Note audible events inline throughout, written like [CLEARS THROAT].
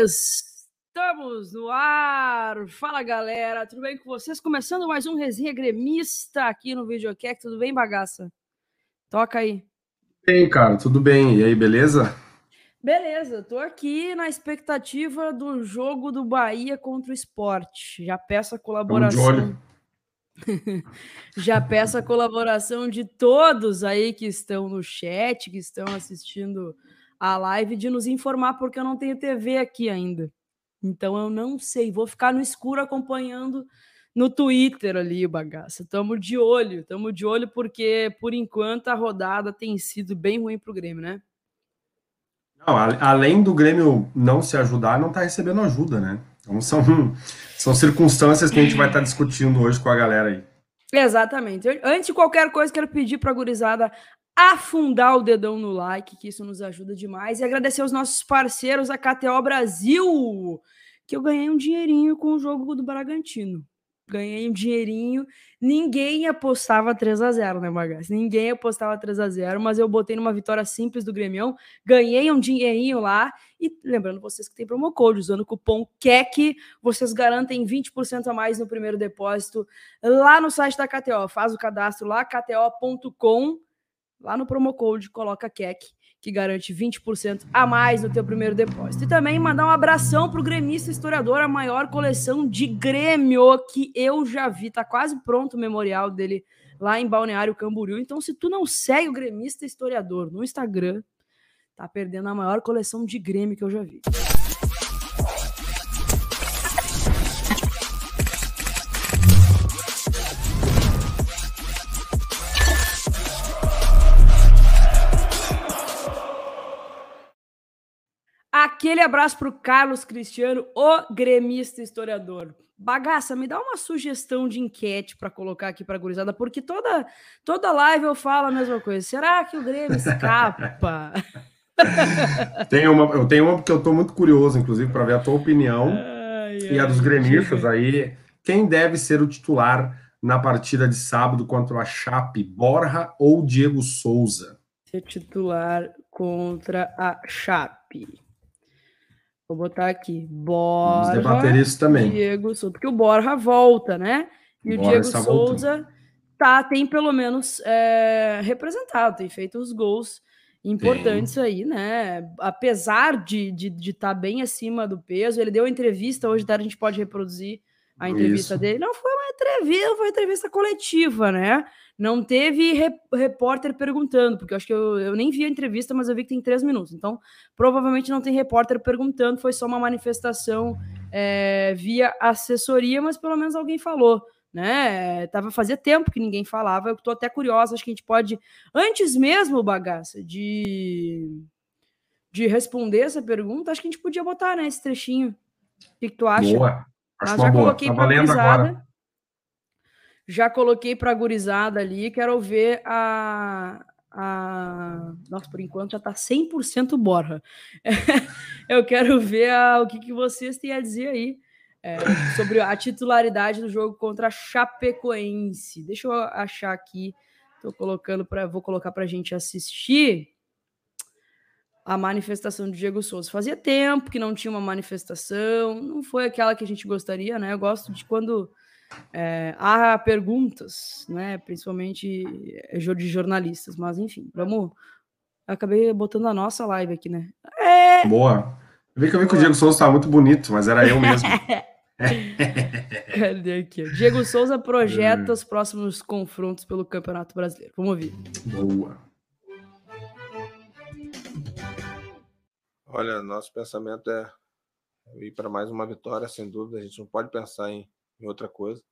Estamos no ar! Fala galera, tudo bem com vocês? Começando mais um Resenha Gremista aqui no Videocast, tudo bem, bagaça? Toca aí. Bem, cara, tudo bem. E aí, beleza? Beleza, tô aqui na expectativa do jogo do Bahia contra o esporte. Já peço a colaboração. [LAUGHS] Já peço a colaboração de todos aí que estão no chat, que estão assistindo a live, de nos informar, porque eu não tenho TV aqui ainda. Então eu não sei, vou ficar no escuro acompanhando no Twitter ali, bagaça. Tamo de olho, tamo de olho porque por enquanto a rodada tem sido bem ruim pro Grêmio, né? Não, além do Grêmio não se ajudar, não está recebendo ajuda, né? Então são, são circunstâncias que a gente vai estar tá discutindo hoje com a galera aí. Exatamente. Antes de qualquer coisa, quero pedir para a gurizada afundar o dedão no like, que isso nos ajuda demais, e agradecer aos nossos parceiros, a KTO Brasil, que eu ganhei um dinheirinho com o jogo do Bragantino ganhei um dinheirinho. Ninguém apostava 3 a 0 né, Magas? Ninguém apostava 3 a 0 mas eu botei numa vitória simples do Grêmio, ganhei um dinheirinho lá. E lembrando vocês que tem promo code, usando o cupom KEC, vocês garantem 20% a mais no primeiro depósito lá no site da KTO. Faz o cadastro lá, kto.com, lá no promo code, coloca KEC que garante 20% a mais no teu primeiro depósito. E também mandar um abração pro gremista historiador, a maior coleção de Grêmio que eu já vi. Tá quase pronto o memorial dele lá em Balneário Camboriú. Então, se tu não segue o gremista historiador no Instagram, tá perdendo a maior coleção de Grêmio que eu já vi. Aquele abraço para o Carlos Cristiano, o gremista historiador. Bagaça, me dá uma sugestão de enquete para colocar aqui para a gurizada, porque toda, toda live eu falo a mesma coisa. Será que o Grêmio escapa? [LAUGHS] tem uma, eu tenho uma porque eu estou muito curioso, inclusive, para ver a tua opinião ai, e a dos gremistas aí. Quem deve ser o titular na partida de sábado contra a Chape, Borja ou Diego Souza? Ser titular contra a Chape. Vou botar aqui. Borja. Vamos debater isso também. Diego Souza, porque o Borja volta, né? E o Diego Souza voltando. tá, tem pelo menos é, representado, tem feito os gols importantes tem. aí, né? Apesar de estar de, de tá bem acima do peso, ele deu entrevista hoje, tá? A gente pode reproduzir a entrevista isso. dele. Não foi uma entrevista, foi uma entrevista coletiva, né? Não teve repórter perguntando, porque eu acho que eu, eu nem vi a entrevista, mas eu vi que tem três minutos. Então, provavelmente não tem repórter perguntando, foi só uma manifestação é, via assessoria, mas pelo menos alguém falou. Né? Tava fazia tempo que ninguém falava. Eu tô até curiosa, acho que a gente pode, antes mesmo, bagaça, de, de responder essa pergunta, acho que a gente podia botar né, esse trechinho. O que, que tu acha? Boa. Acho já coloquei tá para já coloquei para a gurizada ali, quero ver a, a... Nossa, por enquanto já está 100% Borra. [LAUGHS] eu quero ver a... o que, que vocês têm a dizer aí é, sobre a titularidade do jogo contra a Chapecoense. Deixa eu achar aqui, tô colocando para, vou colocar para a gente assistir a manifestação de Diego Souza. Fazia tempo que não tinha uma manifestação, não foi aquela que a gente gostaria, né? Eu gosto de quando é, há perguntas, né? Principalmente é, de jornalistas, mas enfim, vamos. Acabei botando a nossa live aqui, né? É... Boa. Eu vi que eu vi que o Diego Souza estava muito bonito, mas era eu mesmo. [LAUGHS] [LAUGHS] Cadê aqui? Diego Souza projeta os próximos confrontos pelo Campeonato Brasileiro. Vamos ouvir. Boa. Olha, nosso pensamento é ir para mais uma vitória, sem dúvida. A gente não pode pensar em em outra coisa.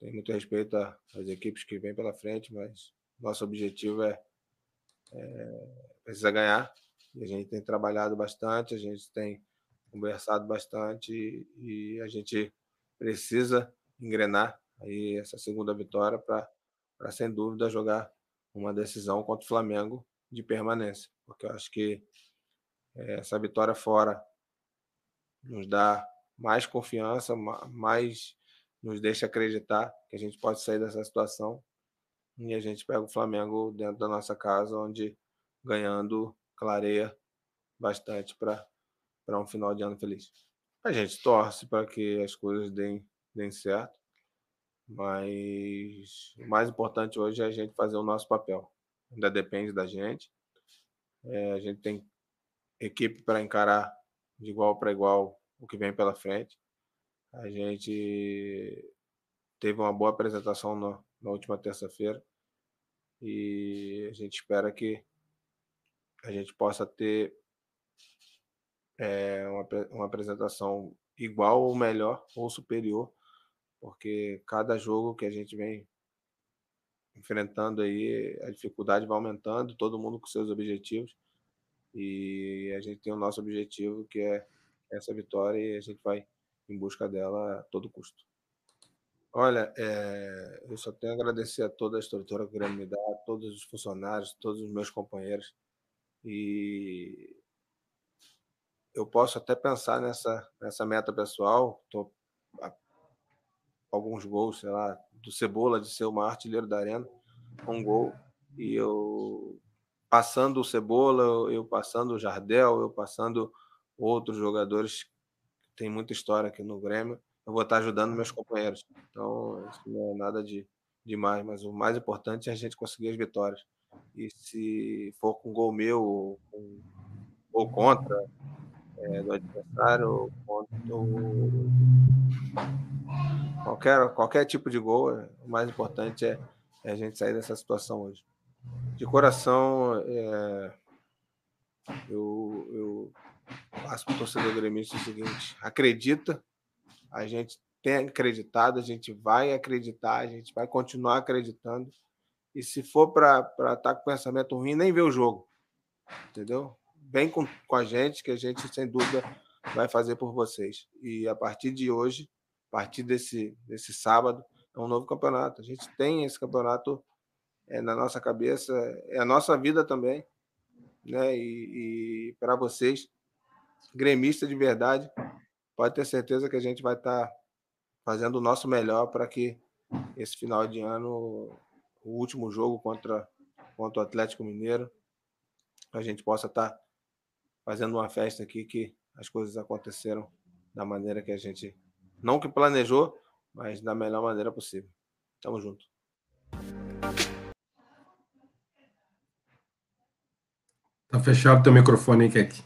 Tem muito respeito às equipes que vêm pela frente, mas nosso objetivo é, é precisa ganhar. E a gente tem trabalhado bastante, a gente tem conversado bastante e, e a gente precisa engrenar aí essa segunda vitória para sem dúvida jogar uma decisão contra o Flamengo de permanência, porque eu acho que é, essa vitória fora nos dá mais confiança, mais nos deixa acreditar que a gente pode sair dessa situação. E a gente pega o Flamengo dentro da nossa casa, onde ganhando clareia bastante para um final de ano feliz. A gente torce para que as coisas deem, deem certo, mas o mais importante hoje é a gente fazer o nosso papel. Ainda depende da gente. É, a gente tem equipe para encarar de igual para igual o que vem pela frente. A gente teve uma boa apresentação na, na última terça-feira e a gente espera que a gente possa ter é, uma, uma apresentação igual ou melhor ou superior, porque cada jogo que a gente vem enfrentando aí, a dificuldade vai aumentando, todo mundo com seus objetivos. E a gente tem o nosso objetivo, que é essa vitória, e a gente vai em busca dela a todo custo. Olha, é, eu só tenho a agradecer a toda a estrutura que me dá, a todos os funcionários, todos os meus companheiros. E eu posso até pensar nessa, nessa meta pessoal. A, alguns gols, sei lá, do Cebola de ser o maior artilheiro da arena, um gol. E eu passando o Cebola, eu passando o Jardel, eu passando outros jogadores tem muita história aqui no Grêmio, eu vou estar ajudando meus companheiros. Então, isso não é nada de demais, mas o mais importante é a gente conseguir as vitórias. E se for com gol meu ou, com, ou contra é, do adversário, ou contra o, qualquer, qualquer tipo de gol, o mais importante é, é a gente sair dessa situação hoje de coração, é, eu, eu passo para o torcedor gremista o seguinte: acredita, a gente tem acreditado, a gente vai acreditar, a gente vai continuar acreditando. E se for para estar tá com pensamento ruim, nem vê o jogo. Entendeu? Vem com, com a gente, que a gente, sem dúvida, vai fazer por vocês. E a partir de hoje, a partir desse, desse sábado, é um novo campeonato. A gente tem esse campeonato é na nossa cabeça, é a nossa vida também, né? E, e para vocês, gremista de verdade, pode ter certeza que a gente vai estar tá fazendo o nosso melhor para que esse final de ano, o último jogo contra, contra o Atlético Mineiro, a gente possa estar tá fazendo uma festa aqui que as coisas aconteceram da maneira que a gente não que planejou, mas da melhor maneira possível. Tamo junto. Tá fechado teu microfone aí, Kek.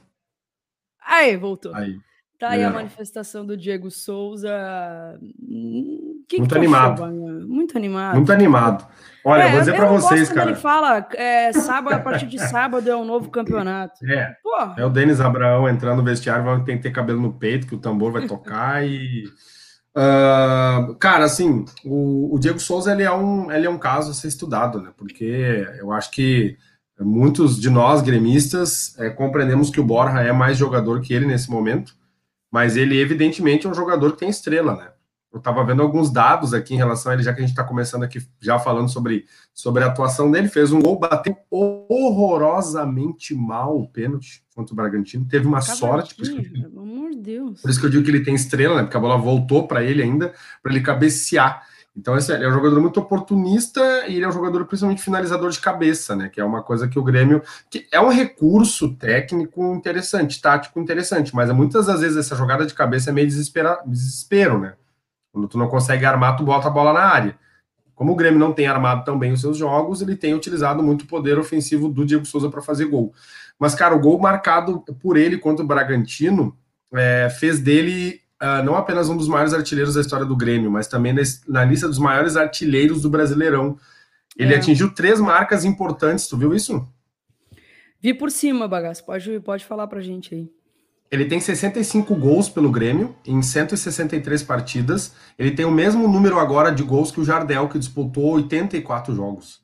Aí, voltou. Aí. Tá aí a manifestação do Diego Souza. Hum, que Muito que animado. Achou, Muito animado. Muito animado. Olha, é, vou dizer para vocês, cara. Ele fala, é, sábado, a partir de sábado é um novo campeonato. É. Porra. É o Denis Abraão entrando no vestiário, vai ter que ter cabelo no peito, que o tambor vai tocar e. Uh, cara, assim, o, o, Diego Souza ele é, um, ele é um caso a ser estudado, né? Porque eu acho que Muitos de nós, gremistas, é, compreendemos que o Borja é mais jogador que ele nesse momento, mas ele, evidentemente, é um jogador que tem estrela, né? Eu estava vendo alguns dados aqui em relação a ele, já que a gente está começando aqui já falando sobre, sobre a atuação dele. Fez um gol, bateu horrorosamente mal o pênalti contra o Bragantino. Teve uma sorte. Por isso, que, pelo amor de Deus. Por isso que eu digo que ele tem estrela, né? Porque a bola voltou para ele ainda, para ele cabecear. Então, esse ele é um jogador muito oportunista e ele é um jogador principalmente finalizador de cabeça, né? Que é uma coisa que o Grêmio. que é um recurso técnico interessante, tático interessante, mas muitas das vezes essa jogada de cabeça é meio desespera, desespero, né? Quando tu não consegue armar, tu bota a bola na área. Como o Grêmio não tem armado tão bem os seus jogos, ele tem utilizado muito o poder ofensivo do Diego Souza para fazer gol. Mas, cara, o gol marcado por ele contra o Bragantino é, fez dele uh, não apenas um dos maiores artilheiros da história do Grêmio, mas também nesse, na lista dos maiores artilheiros do Brasileirão. Ele é. atingiu três marcas importantes, tu viu isso? Vi por cima, bagaço. Pode, pode falar pra gente aí. Ele tem 65 gols pelo Grêmio em 163 partidas. Ele tem o mesmo número agora de gols que o Jardel, que disputou 84 jogos.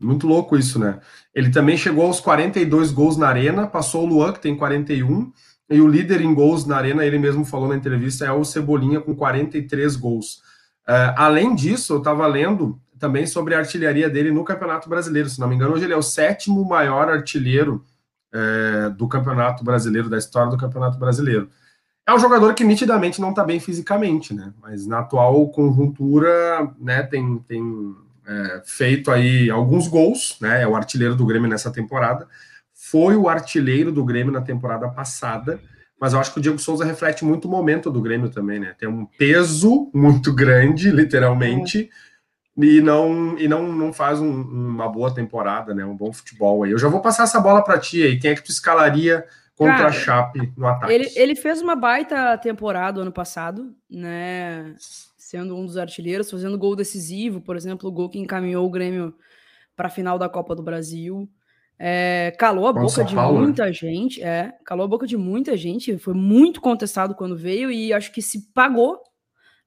Muito louco isso, né? Ele também chegou aos 42 gols na Arena, passou o Luan, que tem 41, e o líder em gols na Arena, ele mesmo falou na entrevista, é o Cebolinha com 43 gols. Uh, além disso, eu estava lendo também sobre a artilharia dele no Campeonato Brasileiro. Se não me engano, hoje ele é o sétimo maior artilheiro uh, do Campeonato Brasileiro, da história do Campeonato Brasileiro. É um jogador que nitidamente não está bem fisicamente, né? Mas na atual conjuntura, né, tem, tem é, feito aí alguns gols, né? É o artilheiro do Grêmio nessa temporada foi o artilheiro do Grêmio na temporada passada, mas eu acho que o Diego Souza reflete muito o momento do Grêmio também, né? Tem um peso muito grande, literalmente, é. e não e não, não faz um, uma boa temporada, né? Um bom futebol aí. Eu já vou passar essa bola para ti aí. Quem é que tu escalaria contra Cara, a Chape no ataque? Ele, ele fez uma baita temporada ano passado, né? Sendo um dos artilheiros, fazendo gol decisivo, por exemplo, o gol que encaminhou o Grêmio para a final da Copa do Brasil. É, calou a boca de Paulo, né? muita gente, é, calou a boca de muita gente, foi muito contestado quando veio e acho que se pagou,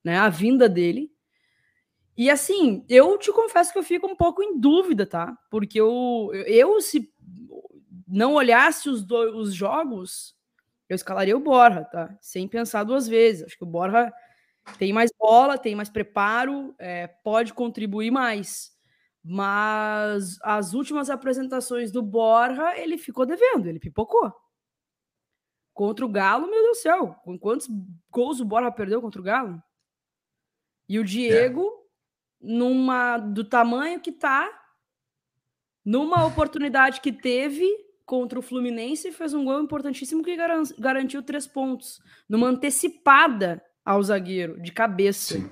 né, a vinda dele. E assim, eu te confesso que eu fico um pouco em dúvida, tá? Porque eu, eu se não olhasse os, do, os jogos, eu escalaria o Borja, tá? Sem pensar duas vezes. Acho que o Borja tem mais bola, tem mais preparo, é, pode contribuir mais. Mas as últimas apresentações do Borja, ele ficou devendo, ele pipocou. Contra o Galo, meu Deus do céu, com quantos gols o Borja perdeu contra o Galo? E o Diego, é. numa do tamanho que tá, numa oportunidade que teve contra o Fluminense, fez um gol importantíssimo que garantiu três pontos, numa antecipada ao zagueiro, de cabeça. Sim.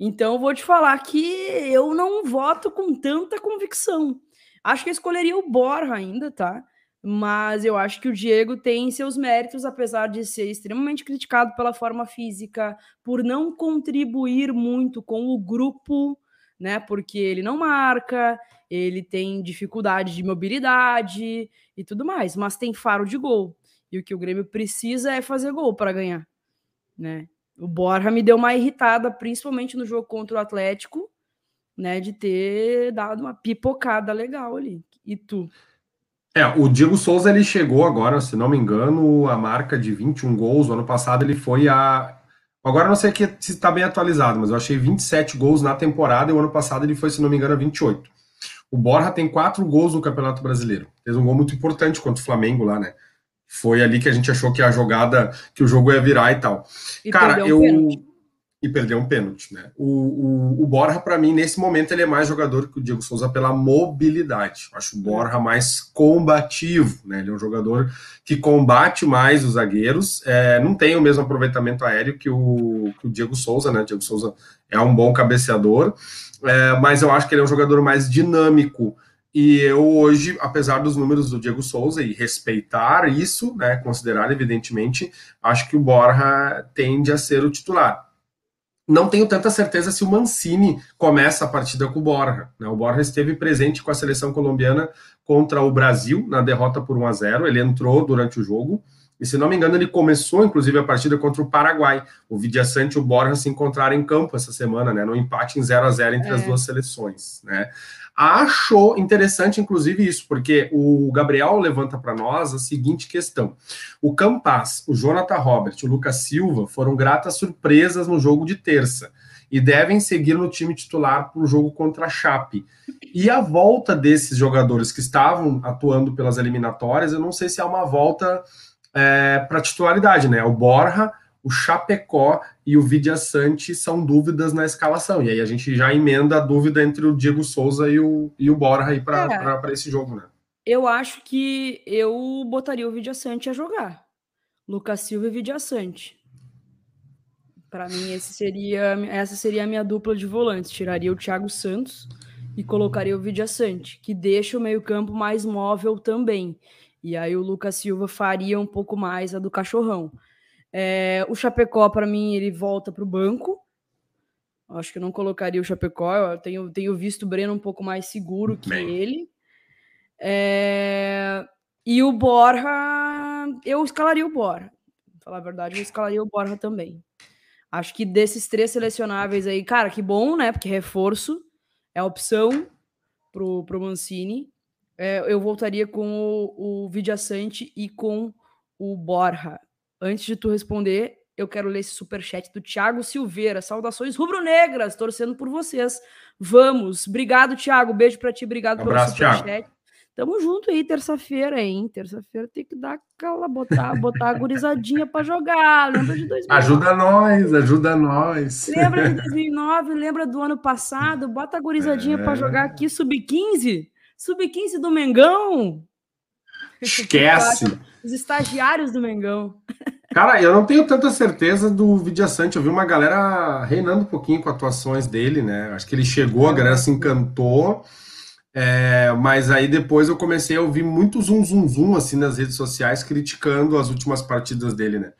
Então, vou te falar que eu não voto com tanta convicção. Acho que eu escolheria o Borja ainda, tá? Mas eu acho que o Diego tem seus méritos, apesar de ser extremamente criticado pela forma física, por não contribuir muito com o grupo, né? Porque ele não marca, ele tem dificuldade de mobilidade e tudo mais, mas tem faro de gol. E o que o Grêmio precisa é fazer gol para ganhar, né? O Borja me deu uma irritada, principalmente no jogo contra o Atlético, né? De ter dado uma pipocada legal ali. E tu? É, o Diego Souza ele chegou agora, se não me engano, a marca de 21 gols. O ano passado ele foi a. Agora não sei se está bem atualizado, mas eu achei 27 gols na temporada e o ano passado ele foi, se não me engano, a 28. O Borja tem quatro gols no Campeonato Brasileiro. Fez um gol muito importante contra o Flamengo lá, né? Foi ali que a gente achou que a jogada, que o jogo ia virar e tal. E Cara, eu. Um e perdeu um pênalti, né? O, o, o Borja, para mim, nesse momento, ele é mais jogador que o Diego Souza pela mobilidade. Eu acho o Borja mais combativo, né? Ele é um jogador que combate mais os zagueiros, é, não tem o mesmo aproveitamento aéreo que o, que o Diego Souza, né? O Diego Souza é um bom cabeceador, é, mas eu acho que ele é um jogador mais dinâmico. E eu hoje, apesar dos números do Diego Souza e respeitar isso, né, considerar evidentemente, acho que o Borja tende a ser o titular. Não tenho tanta certeza se o Mancini começa a partida com o Borja. Né? O Borja esteve presente com a seleção colombiana contra o Brasil na derrota por 1 a 0. Ele entrou durante o jogo. E se não me engano, ele começou, inclusive, a partida contra o Paraguai. O Vidia Sante e o Borja se encontraram em campo essa semana, né? No empate em 0 a 0 entre é. as duas seleções, né? Achou interessante, inclusive, isso, porque o Gabriel levanta para nós a seguinte questão: o Campas, o Jonathan Robert, o Lucas Silva foram gratas surpresas no jogo de terça e devem seguir no time titular para o jogo contra a Chape. E a volta desses jogadores que estavam atuando pelas eliminatórias, eu não sei se é uma volta é, para titularidade, né? O Borja o Chapecó e o Vidia Sante são dúvidas na escalação. E aí a gente já emenda a dúvida entre o Diego Souza e o, e o Borja aí para é. esse jogo, né? Eu acho que eu botaria o Vidia Sante a jogar. Lucas Silva e Vidia Sante. Para mim, esse seria, essa seria a minha dupla de volantes. Tiraria o Thiago Santos e colocaria o Vidia Sante, que deixa o meio-campo mais móvel também. E aí o Lucas Silva faria um pouco mais a do cachorrão. É, o Chapecó, para mim, ele volta para o banco. Acho que eu não colocaria o Chapecó. Eu tenho, tenho visto o Breno um pouco mais seguro que Bem. ele. É, e o Borja, eu escalaria o Borja. Pra falar a verdade, eu escalaria o Borja também. Acho que desses três selecionáveis aí, cara, que bom, né? Porque reforço é opção pro, pro Mancini. É, eu voltaria com o, o Vidiaçante e com o Borja. Antes de tu responder, eu quero ler esse superchat do Thiago Silveira. Saudações rubro-negras, torcendo por vocês. Vamos. Obrigado, Thiago. Beijo para ti, obrigado um pelo abraço, superchat. Thiago. Tamo junto aí, terça-feira, hein? Terça-feira tem que dar aquela, botar, botar a gurizadinha para jogar. Lembra de 2009? Ajuda nós, ajuda nós. Lembra de 2009, lembra do ano passado? Bota a gurizadinha é. para jogar aqui, sub-15. Sub-15 do Mengão. Esquece. [LAUGHS] Os estagiários do Mengão. Cara, eu não tenho tanta certeza do Vidiaçante. Eu vi uma galera reinando um pouquinho com atuações dele, né? Acho que ele chegou, a galera se encantou. É, mas aí depois eu comecei a ouvir muito zum zum zum assim nas redes sociais criticando as últimas partidas dele, né?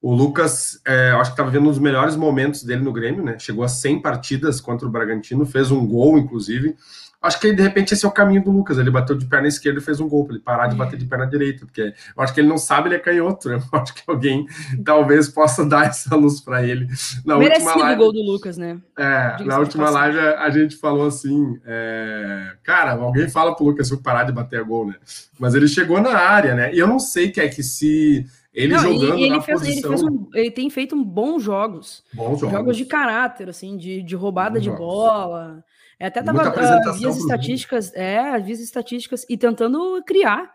O Lucas, é, acho que estava vendo um dos melhores momentos dele no Grêmio, né? Chegou a 100 partidas contra o Bragantino, fez um gol, inclusive. Acho que de repente esse é o caminho do Lucas. Ele bateu de perna esquerda e fez um gol para ele parar de bater de perna direita, porque eu acho que ele não sabe, ele é canhoto. Né? [LAUGHS] Eu acho que alguém talvez possa dar essa luz para ele. Na Merecido última live, o gol do Lucas, né? É, na última live a gente falou assim: é, cara, alguém fala pro Lucas parar de bater gol, né? Mas ele chegou na área, né? E eu não sei que é que se ele não, jogando ele, ele fez, posição... ele, um, ele, tem feito bons jogos. Bons jogos. Jogos de caráter, assim, de, de roubada bons de jogos. bola. É, até tava uh, vias estatísticas, é, vias estatísticas e tentando criar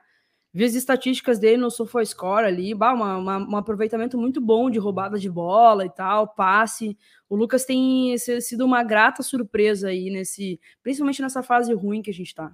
vias estatísticas dele no SofaScore ali, bah, uma, uma, um aproveitamento muito bom de roubada de bola e tal, passe. O Lucas tem sido uma grata surpresa aí nesse, principalmente nessa fase ruim que a gente tá.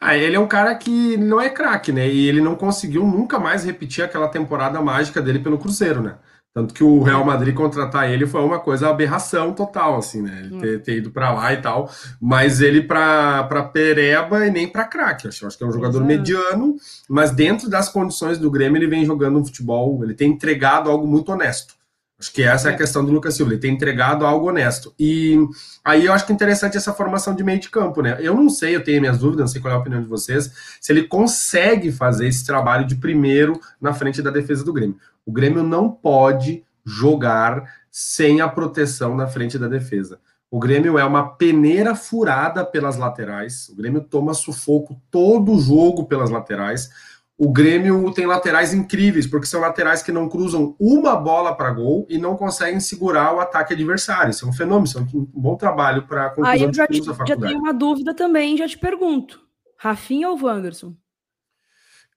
Ah, ele é um cara que não é craque, né? E ele não conseguiu nunca mais repetir aquela temporada mágica dele pelo Cruzeiro, né? Tanto que o Real Madrid contratar ele foi uma coisa aberração total, assim, né? Ele ter, ter ido para lá e tal. Mas ele para pereba e nem para craque. Acho, acho que é um jogador Exato. mediano, mas dentro das condições do Grêmio ele vem jogando um futebol, ele tem entregado algo muito honesto. Acho que essa é a é. questão do Lucas Silva, ele tem entregado algo honesto. E aí eu acho que é interessante essa formação de meio de campo, né? Eu não sei, eu tenho minhas dúvidas, não sei qual é a opinião de vocês, se ele consegue fazer esse trabalho de primeiro na frente da defesa do Grêmio. O Grêmio não pode jogar sem a proteção na frente da defesa. O Grêmio é uma peneira furada pelas laterais. O Grêmio toma sufoco todo o jogo pelas laterais. O Grêmio tem laterais incríveis, porque são laterais que não cruzam uma bola para gol e não conseguem segurar o ataque adversário. Isso é um fenômeno, isso é um bom trabalho para conclusão Aí eu já, te, já tenho uma dúvida também, já te pergunto. Rafinha ou Wanderson?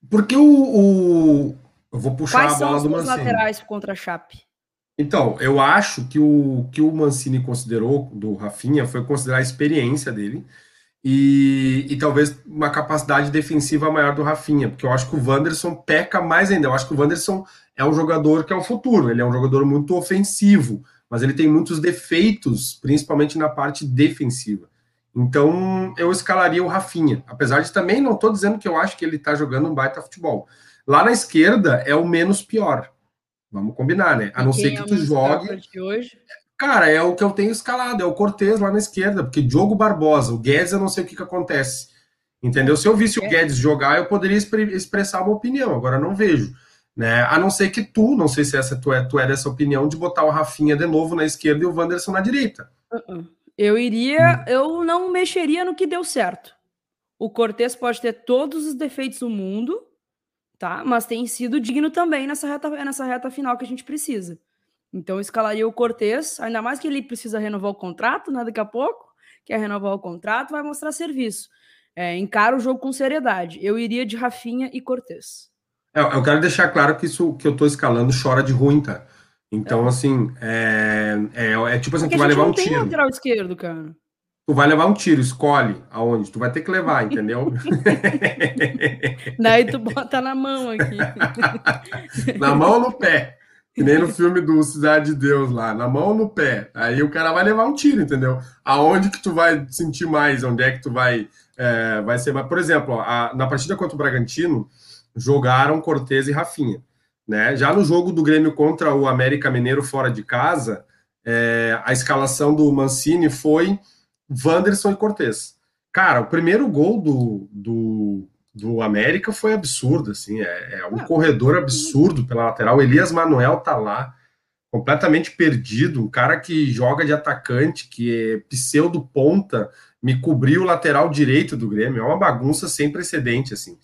Porque o, o, eu vou puxar Quais a bola do Mancini. Laterais contra a Chape? Então, eu acho que o que o Mancini considerou do Rafinha foi considerar a experiência dele e, e talvez uma capacidade defensiva maior do Rafinha, porque eu acho que o Wanderson peca mais ainda. Eu acho que o Wanderson é um jogador que é o futuro, ele é um jogador muito ofensivo, mas ele tem muitos defeitos, principalmente na parte defensiva. Então, eu escalaria o Rafinha, apesar de também não estou dizendo que eu acho que ele está jogando um baita futebol. Lá na esquerda é o menos pior. Vamos combinar, né? A não ser que é tu jogue. Cara, é o que eu tenho escalado, é o Cortez lá na esquerda, porque Diogo Barbosa, o Guedes, eu não sei o que, que acontece. Entendeu? Se eu visse é. o Guedes jogar, eu poderia expressar uma opinião, agora não vejo. Né? A não ser que tu, não sei se essa tu é, tu é dessa opinião, de botar o Rafinha de novo na esquerda e o Wanderson na direita. Uh -uh. Eu iria, hum. eu não mexeria no que deu certo. O Cortez pode ter todos os defeitos do mundo, tá? Mas tem sido digno também nessa reta, nessa reta final que a gente precisa. Então, eu escalaria o Cortez, ainda mais que ele precisa renovar o contrato, né? Daqui a pouco, quer renovar o contrato, vai mostrar serviço. É, encara o jogo com seriedade. Eu iria de Rafinha e Cortez. É, eu quero deixar claro que isso que eu tô escalando chora de ruim, tá? Então, é. assim, é, é, é, tipo assim, Porque tu vai levar um tiro. lateral esquerdo, cara. Tu vai levar um tiro, escolhe aonde. Tu vai ter que levar, entendeu? [LAUGHS] Daí tu bota na mão aqui. [LAUGHS] na mão ou no pé? Que nem no filme do Cidade de Deus lá, na mão ou no pé. Aí o cara vai levar um tiro, entendeu? Aonde que tu vai sentir mais, onde é que tu vai, é, vai ser mais. Por exemplo, a, na partida contra o Bragantino, jogaram Cortez e Rafinha. Né? Já no jogo do Grêmio contra o América Mineiro fora de casa, é, a escalação do Mancini foi Wanderson e Cortez. Cara, o primeiro gol do, do, do América foi absurdo, assim, é, é um ah, corredor absurdo pela lateral. Elias Manuel tá lá, completamente perdido, um cara que joga de atacante, que é pseudo ponta, me cobriu o lateral direito do Grêmio. É uma bagunça sem precedente, assim.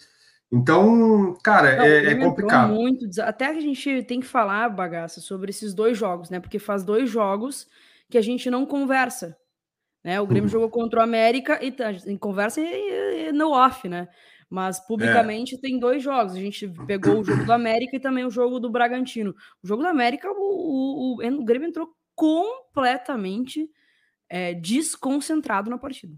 Então, cara, Não, é, é, complicado. Muito, até que a gente tem que falar, bagaça, sobre esses dois jogos, né? Porque faz dois jogos que a gente não conversa. Né? O Grêmio uhum. jogou contra o América e tá, em conversa e, e no off, né? Mas publicamente é. tem dois jogos. A gente pegou o jogo do [CLEARS THROAT] América e também o jogo do Bragantino. O jogo do América, o, o, o, o Grêmio entrou completamente é, desconcentrado na partida.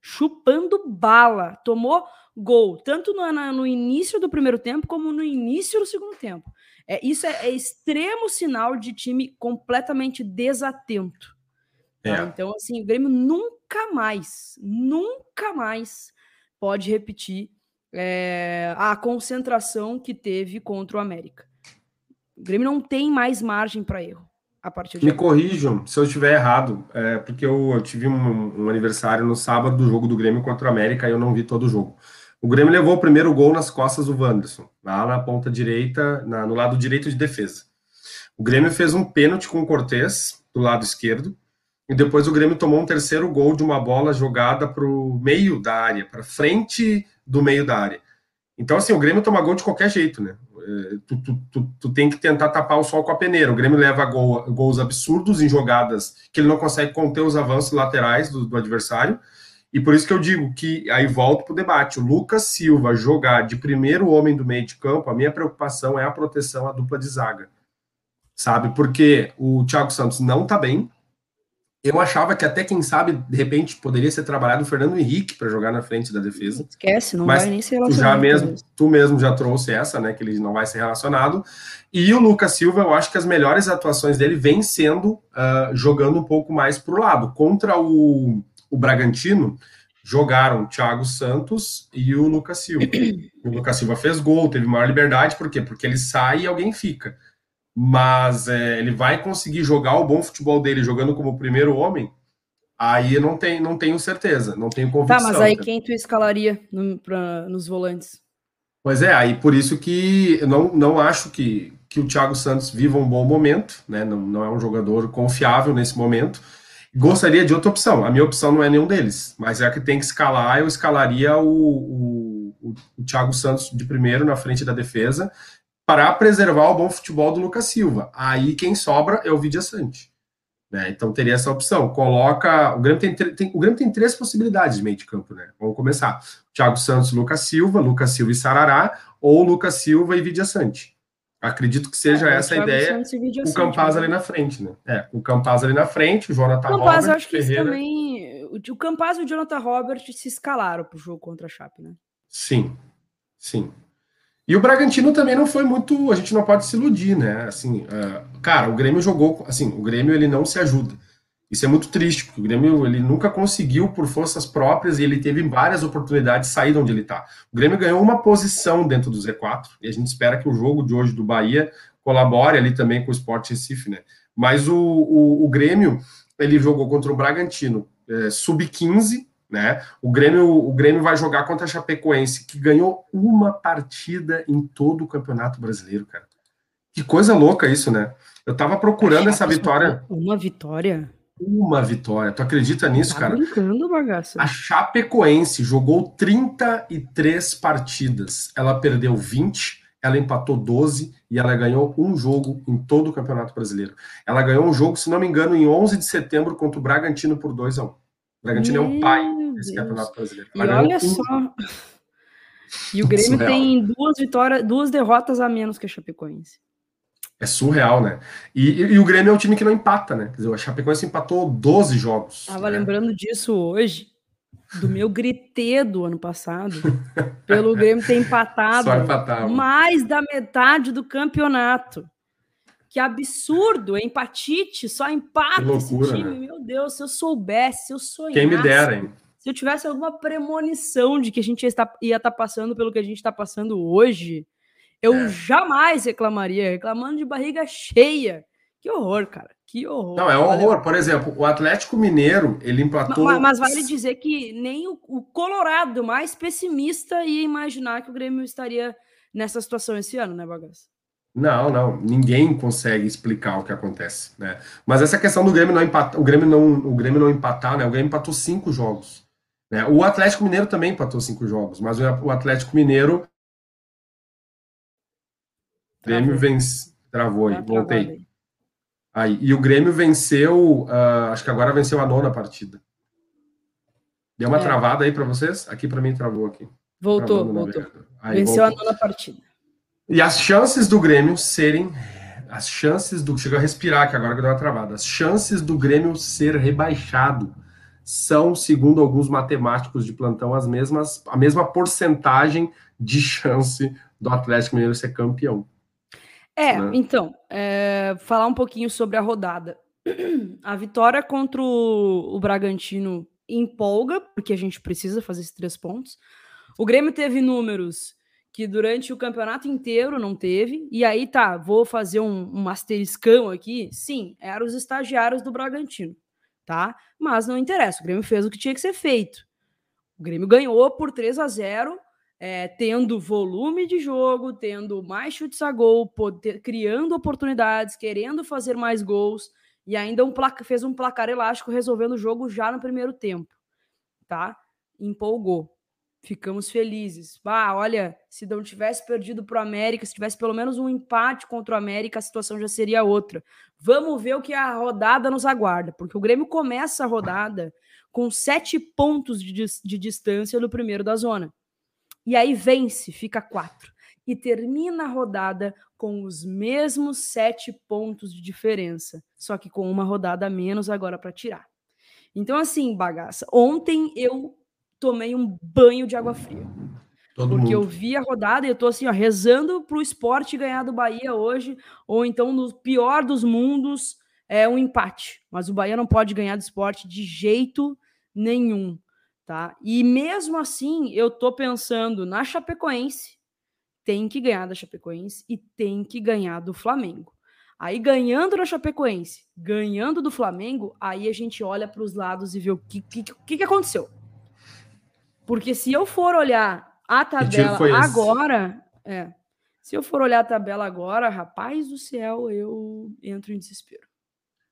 Chupando bala. Tomou gol, tanto no, no início do primeiro tempo como no início do segundo tempo. É, isso é, é extremo sinal de time completamente desatento. Tá? É. Então, assim, o Grêmio nunca mais, nunca mais pode repetir é, a concentração que teve contra o América. O Grêmio não tem mais margem para erro. A partir de Me agora. corrijam se eu estiver errado, é, porque eu, eu tive um, um, aniversário no sábado do jogo do Grêmio contra o América e eu não vi todo o jogo. O Grêmio levou o primeiro gol nas costas do Wanderson, lá na ponta direita, na, no lado direito de defesa. O Grêmio fez um pênalti com o Cortez, do lado esquerdo, e depois o Grêmio tomou um terceiro gol de uma bola jogada para o meio da área, para frente do meio da área. Então, assim, o Grêmio toma gol de qualquer jeito, né? É, tu, tu, tu, tu, tem que tentar tapar o sol com a peneira. O Grêmio leva gol, gols absurdos em jogadas que ele não consegue conter os avanços laterais do, do adversário. E por isso que eu digo que aí volto para o debate. O Lucas Silva jogar de primeiro homem do meio de campo, a minha preocupação é a proteção à dupla de zaga. Sabe? Porque o Thiago Santos não está bem, eu achava que até, quem sabe, de repente, poderia ser trabalhado o Fernando Henrique para jogar na frente da defesa. Esquece, não vai nem ser relacionado. Tu, já mesmo, tu mesmo já trouxe essa, né? Que ele não vai ser relacionado. E o Lucas Silva, eu acho que as melhores atuações dele vêm sendo uh, jogando um pouco mais para o lado. Contra o, o Bragantino, jogaram o Thiago Santos e o Lucas Silva. o Lucas Silva fez gol, teve maior liberdade, por quê? Porque ele sai e alguém fica mas é, ele vai conseguir jogar o bom futebol dele jogando como primeiro homem, aí eu não, tem, não tenho certeza, não tenho convicção. Tá, mas aí quem tu escalaria no, pra, nos volantes? Pois é, aí por isso que eu não, não acho que, que o Thiago Santos viva um bom momento, né? Não, não é um jogador confiável nesse momento. Gostaria de outra opção. A minha opção não é nenhum deles, mas é que tem que escalar. Eu escalaria o, o, o Thiago Santos de primeiro na frente da defesa para preservar o bom futebol do Lucas Silva. Aí quem sobra é o Vidia Sante. Né? Então teria essa opção. Coloca. O Grêmio tem, tem, o Grêmio tem três possibilidades de meio de campo, né? Vamos começar. Thiago Santos, Lucas Silva, Lucas Silva e Sarará, ou Lucas Silva e Vidia Sante. Acredito que seja é, essa a ideia. O Campaz né? ali na frente, né? É, o Campaz ali na frente, o Jonathan o Campaz, eu acho que Ferreira. também. O Campaz e o Jonathan Robert se escalaram para o jogo contra a Chape, né? Sim, sim. E o Bragantino também não foi muito. A gente não pode se iludir, né? Assim, uh, cara, o Grêmio jogou. Assim, o Grêmio ele não se ajuda. Isso é muito triste, porque o Grêmio ele nunca conseguiu por forças próprias e ele teve várias oportunidades de sair de onde ele está. O Grêmio ganhou uma posição dentro do Z4 e a gente espera que o jogo de hoje do Bahia colabore ali também com o Sport Recife, né? Mas o, o, o Grêmio ele jogou contra o Bragantino é, sub-15 né? O Grêmio, o Grêmio vai jogar contra a Chapecoense, que ganhou uma partida em todo o Campeonato Brasileiro, cara. Que coisa louca isso, né? Eu tava procurando essa vitória. Uma vitória? Uma vitória. Tu acredita nisso, tá cara? brincando, bagaça. A Chapecoense jogou 33 partidas. Ela perdeu 20, ela empatou 12 e ela ganhou um jogo em todo o Campeonato Brasileiro. Ela ganhou um jogo, se não me engano, em 11 de setembro contra o Bragantino por 2 a 1. O Bragantino Meu é um pai Deus. campeonato brasileiro. E olha só. E o Grêmio surreal. tem duas vitórias, duas derrotas a menos que a Chapecoense. É surreal, né? E, e, e, o Grêmio é um time que não empata, né? Quer dizer, a Chapecoense empatou 12 jogos. Tava né? lembrando disso hoje, do [LAUGHS] meu gritê do ano passado, pelo Grêmio ter empatado mais da metade do campeonato. Que absurdo, empatite, só loucura, esse time. Né? Meu Deus, se eu soubesse, se eu sonhasse. Quem me dera, hein? Se eu tivesse alguma premonição de que a gente ia estar, ia estar passando pelo que a gente está passando hoje, eu é. jamais reclamaria, reclamando de barriga cheia. Que horror, cara. Que horror. Não, é um horror. Por exemplo, o Atlético Mineiro, ele empatou. Mas, mas vale dizer que nem o, o Colorado, mais pessimista, ia imaginar que o Grêmio estaria nessa situação esse ano, né, Bagaço? Não, não, ninguém consegue explicar o que acontece, né? Mas essa questão do Grêmio não empatar, o Grêmio não, o Grêmio não empatar, né? O Grêmio empatou cinco jogos, né? O Atlético Mineiro também empatou cinco jogos, mas o Atlético Mineiro, o Grêmio vence, travou aí, tá voltei. Aí e o Grêmio venceu, uh, acho que agora venceu a nona partida. Deu uma é. travada aí para vocês? Aqui para mim travou aqui. Voltou, voltou. Aí, venceu voltou. a nona partida. E as chances do Grêmio serem. As chances do. Chega a respirar, que agora que deu uma travada. As chances do Grêmio ser rebaixado são, segundo alguns matemáticos de plantão, as mesmas, a mesma porcentagem de chance do Atlético Mineiro ser campeão. É, né? então, é, falar um pouquinho sobre a rodada. A vitória contra o, o Bragantino empolga, porque a gente precisa fazer esses três pontos. O Grêmio teve números que durante o campeonato inteiro não teve. E aí tá, vou fazer um, um asteriscão aqui. Sim, eram os estagiários do Bragantino, tá? Mas não interessa, o Grêmio fez o que tinha que ser feito. O Grêmio ganhou por 3 a 0 é, tendo volume de jogo, tendo mais chutes a gol, poder, criando oportunidades, querendo fazer mais gols e ainda um placa, fez um placar elástico resolvendo o jogo já no primeiro tempo, tá? Empolgou ficamos felizes. Ah, olha, se não tivesse perdido para o América, se tivesse pelo menos um empate contra o América, a situação já seria outra. Vamos ver o que a rodada nos aguarda, porque o Grêmio começa a rodada com sete pontos de, de distância do primeiro da zona. E aí vence, fica quatro. E termina a rodada com os mesmos sete pontos de diferença, só que com uma rodada a menos agora para tirar. Então, assim, bagaça. Ontem eu tomei um banho de água fria. Todo porque mundo. eu vi a rodada e eu tô assim, ó, rezando pro esporte ganhar do Bahia hoje, ou então no pior dos mundos, é um empate. Mas o Bahia não pode ganhar do esporte de jeito nenhum, tá? E mesmo assim, eu tô pensando na Chapecoense, tem que ganhar da Chapecoense e tem que ganhar do Flamengo. Aí ganhando da Chapecoense, ganhando do Flamengo, aí a gente olha para os lados e vê o que, que, que aconteceu. Porque se eu for olhar a tabela agora, é, se eu for olhar a tabela agora, rapaz do céu, eu entro em desespero.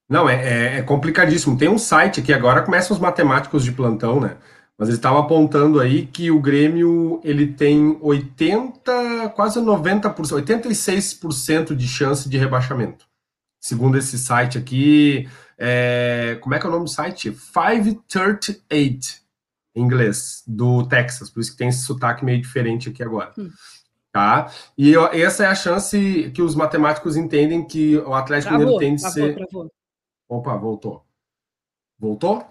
Não, é, é, é complicadíssimo. Tem um site aqui agora, começam os matemáticos de plantão, né? Mas eles estavam apontando aí que o Grêmio ele tem 80, quase 90%, 86% de chance de rebaixamento. Segundo esse site aqui, é, como é que é o nome do site? 538 em inglês, do Texas, por isso que tem esse sotaque meio diferente aqui agora. Hum. Tá? E essa é a chance que os matemáticos entendem que o Atlético Mineiro tem de travou, ser. Travou. Opa, voltou. Voltou?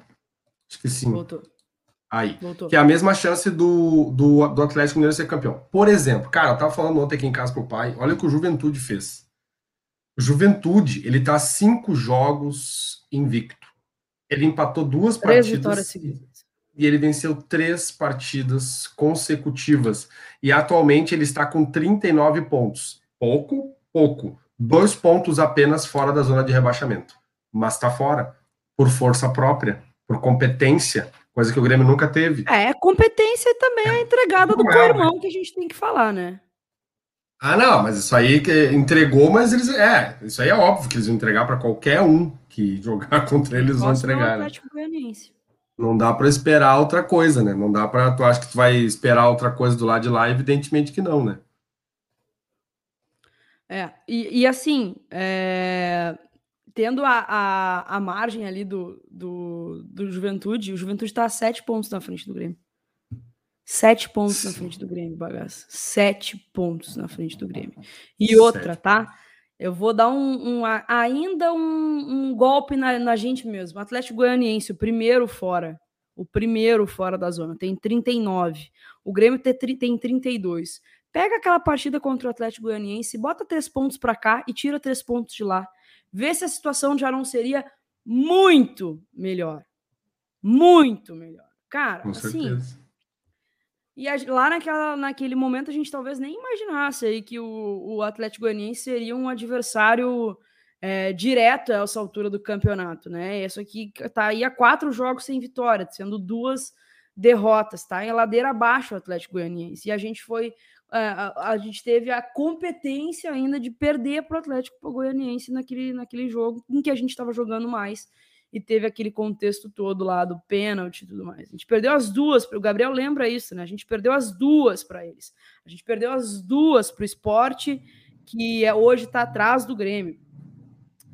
Acho que sim. Voltou. Aí. Voltou. Que é a mesma chance do, do, do Atlético Mineiro ser campeão. Por exemplo, cara, eu tava falando ontem aqui em casa pro pai, olha o que o Juventude fez. O Juventude, ele tá cinco jogos invicto. Ele empatou duas Três partidas. Vitórias seguidas e ele venceu três partidas consecutivas. E atualmente ele está com 39 pontos. Pouco, pouco. Dois pontos apenas fora da zona de rebaixamento. Mas está fora. Por força própria, por competência, coisa que o Grêmio nunca teve. É, competência também é entregada do co-irmão que a gente tem que falar, né? Ah, não, mas isso aí que entregou, mas eles. É, isso aí é óbvio que eles vão entregar para qualquer um que [LAUGHS] jogar contra eles, vão entregar. Né? Goianiense não dá para esperar outra coisa, né? Não dá para. Tu acha que tu vai esperar outra coisa do lado de lá? Evidentemente que não, né? É, e, e assim, é, tendo a, a, a, margem ali do, do, do Juventude, o Juventude está a sete pontos na frente do Grêmio. Sete pontos Sim. na frente do Grêmio, bagaço. Sete pontos na frente do Grêmio. E outra, tá? Eu vou dar um, um ainda um, um golpe na, na, gente mesmo. Atlético Goianiense, o primeiro fora. O primeiro fora da zona. Tem 39. O Grêmio tem, tem 32. Pega aquela partida contra o Atlético Goianiense, bota três pontos para cá e tira três pontos de lá. Vê se a situação já não seria muito melhor. Muito melhor. Cara, Com assim, certeza. E a, lá naquela, naquele momento a gente talvez nem imaginasse aí que o, o Atlético Goianiense seria um adversário é, direto a essa altura do campeonato, né? Isso aqui tá aí a quatro jogos sem vitória, sendo duas derrotas, tá? Em ladeira abaixo o Atlético Goianiense. E a gente foi. A, é, a, a gente teve a competência ainda de perder para o Atlético Goianiense naquele, naquele jogo em que a gente estava jogando mais e teve aquele contexto todo lá do pênalti e tudo mais. A gente perdeu as duas, o Gabriel lembra isso, né? A gente perdeu as duas para eles. A gente perdeu as duas para o esporte, que é, hoje está atrás do Grêmio.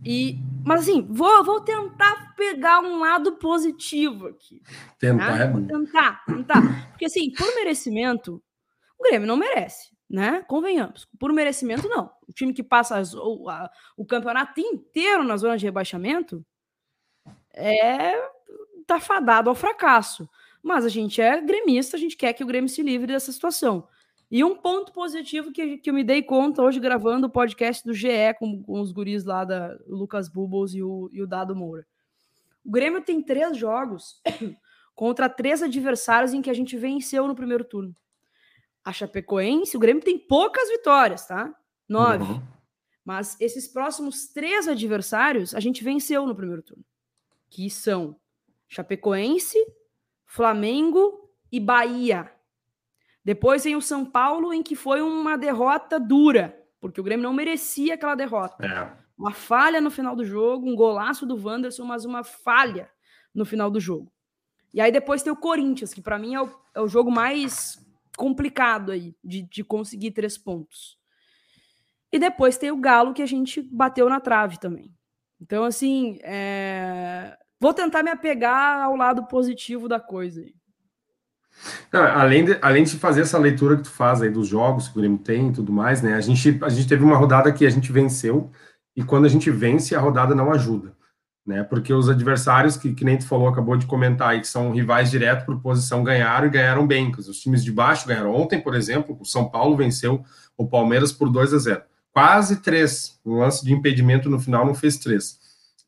E, mas assim, vou, vou tentar pegar um lado positivo aqui. Tentar, né? Vou tentar, tentar. Porque assim, por merecimento, o Grêmio não merece, né? Convenhamos. Por merecimento, não. O time que passa as, o, a, o campeonato inteiro na zona de rebaixamento, é tá fadado ao fracasso. Mas a gente é gremista, a gente quer que o Grêmio se livre dessa situação. E um ponto positivo que, que eu me dei conta hoje gravando o podcast do GE com, com os guris lá da Lucas Bubbles e o, e o Dado Moura. O Grêmio tem três jogos [COUGHS] contra três adversários em que a gente venceu no primeiro turno. A Chapecoense, o Grêmio tem poucas vitórias, tá? Nove. Uhum. Mas esses próximos três adversários a gente venceu no primeiro turno. Que são Chapecoense, Flamengo e Bahia. Depois vem o São Paulo, em que foi uma derrota dura, porque o Grêmio não merecia aquela derrota. É. Uma falha no final do jogo, um golaço do Wanderson, mas uma falha no final do jogo. E aí depois tem o Corinthians, que para mim é o, é o, jogo mais complicado aí de, de conseguir três pontos. E depois tem o Galo, que a gente bateu na trave também. Então, assim, é... vou tentar me apegar ao lado positivo da coisa além, de, além de fazer essa leitura que tu faz aí dos jogos que o Grêmio tem e tudo mais, né? A gente, a gente teve uma rodada que a gente venceu, e quando a gente vence, a rodada não ajuda, né? Porque os adversários, que, que nem tu falou, acabou de comentar aí, que são rivais direto por posição, ganharam e ganharam bem. Os times de baixo ganharam. Ontem, por exemplo, o São Paulo venceu o Palmeiras por 2 a 0 Quase três. Um lance de impedimento no final não fez três.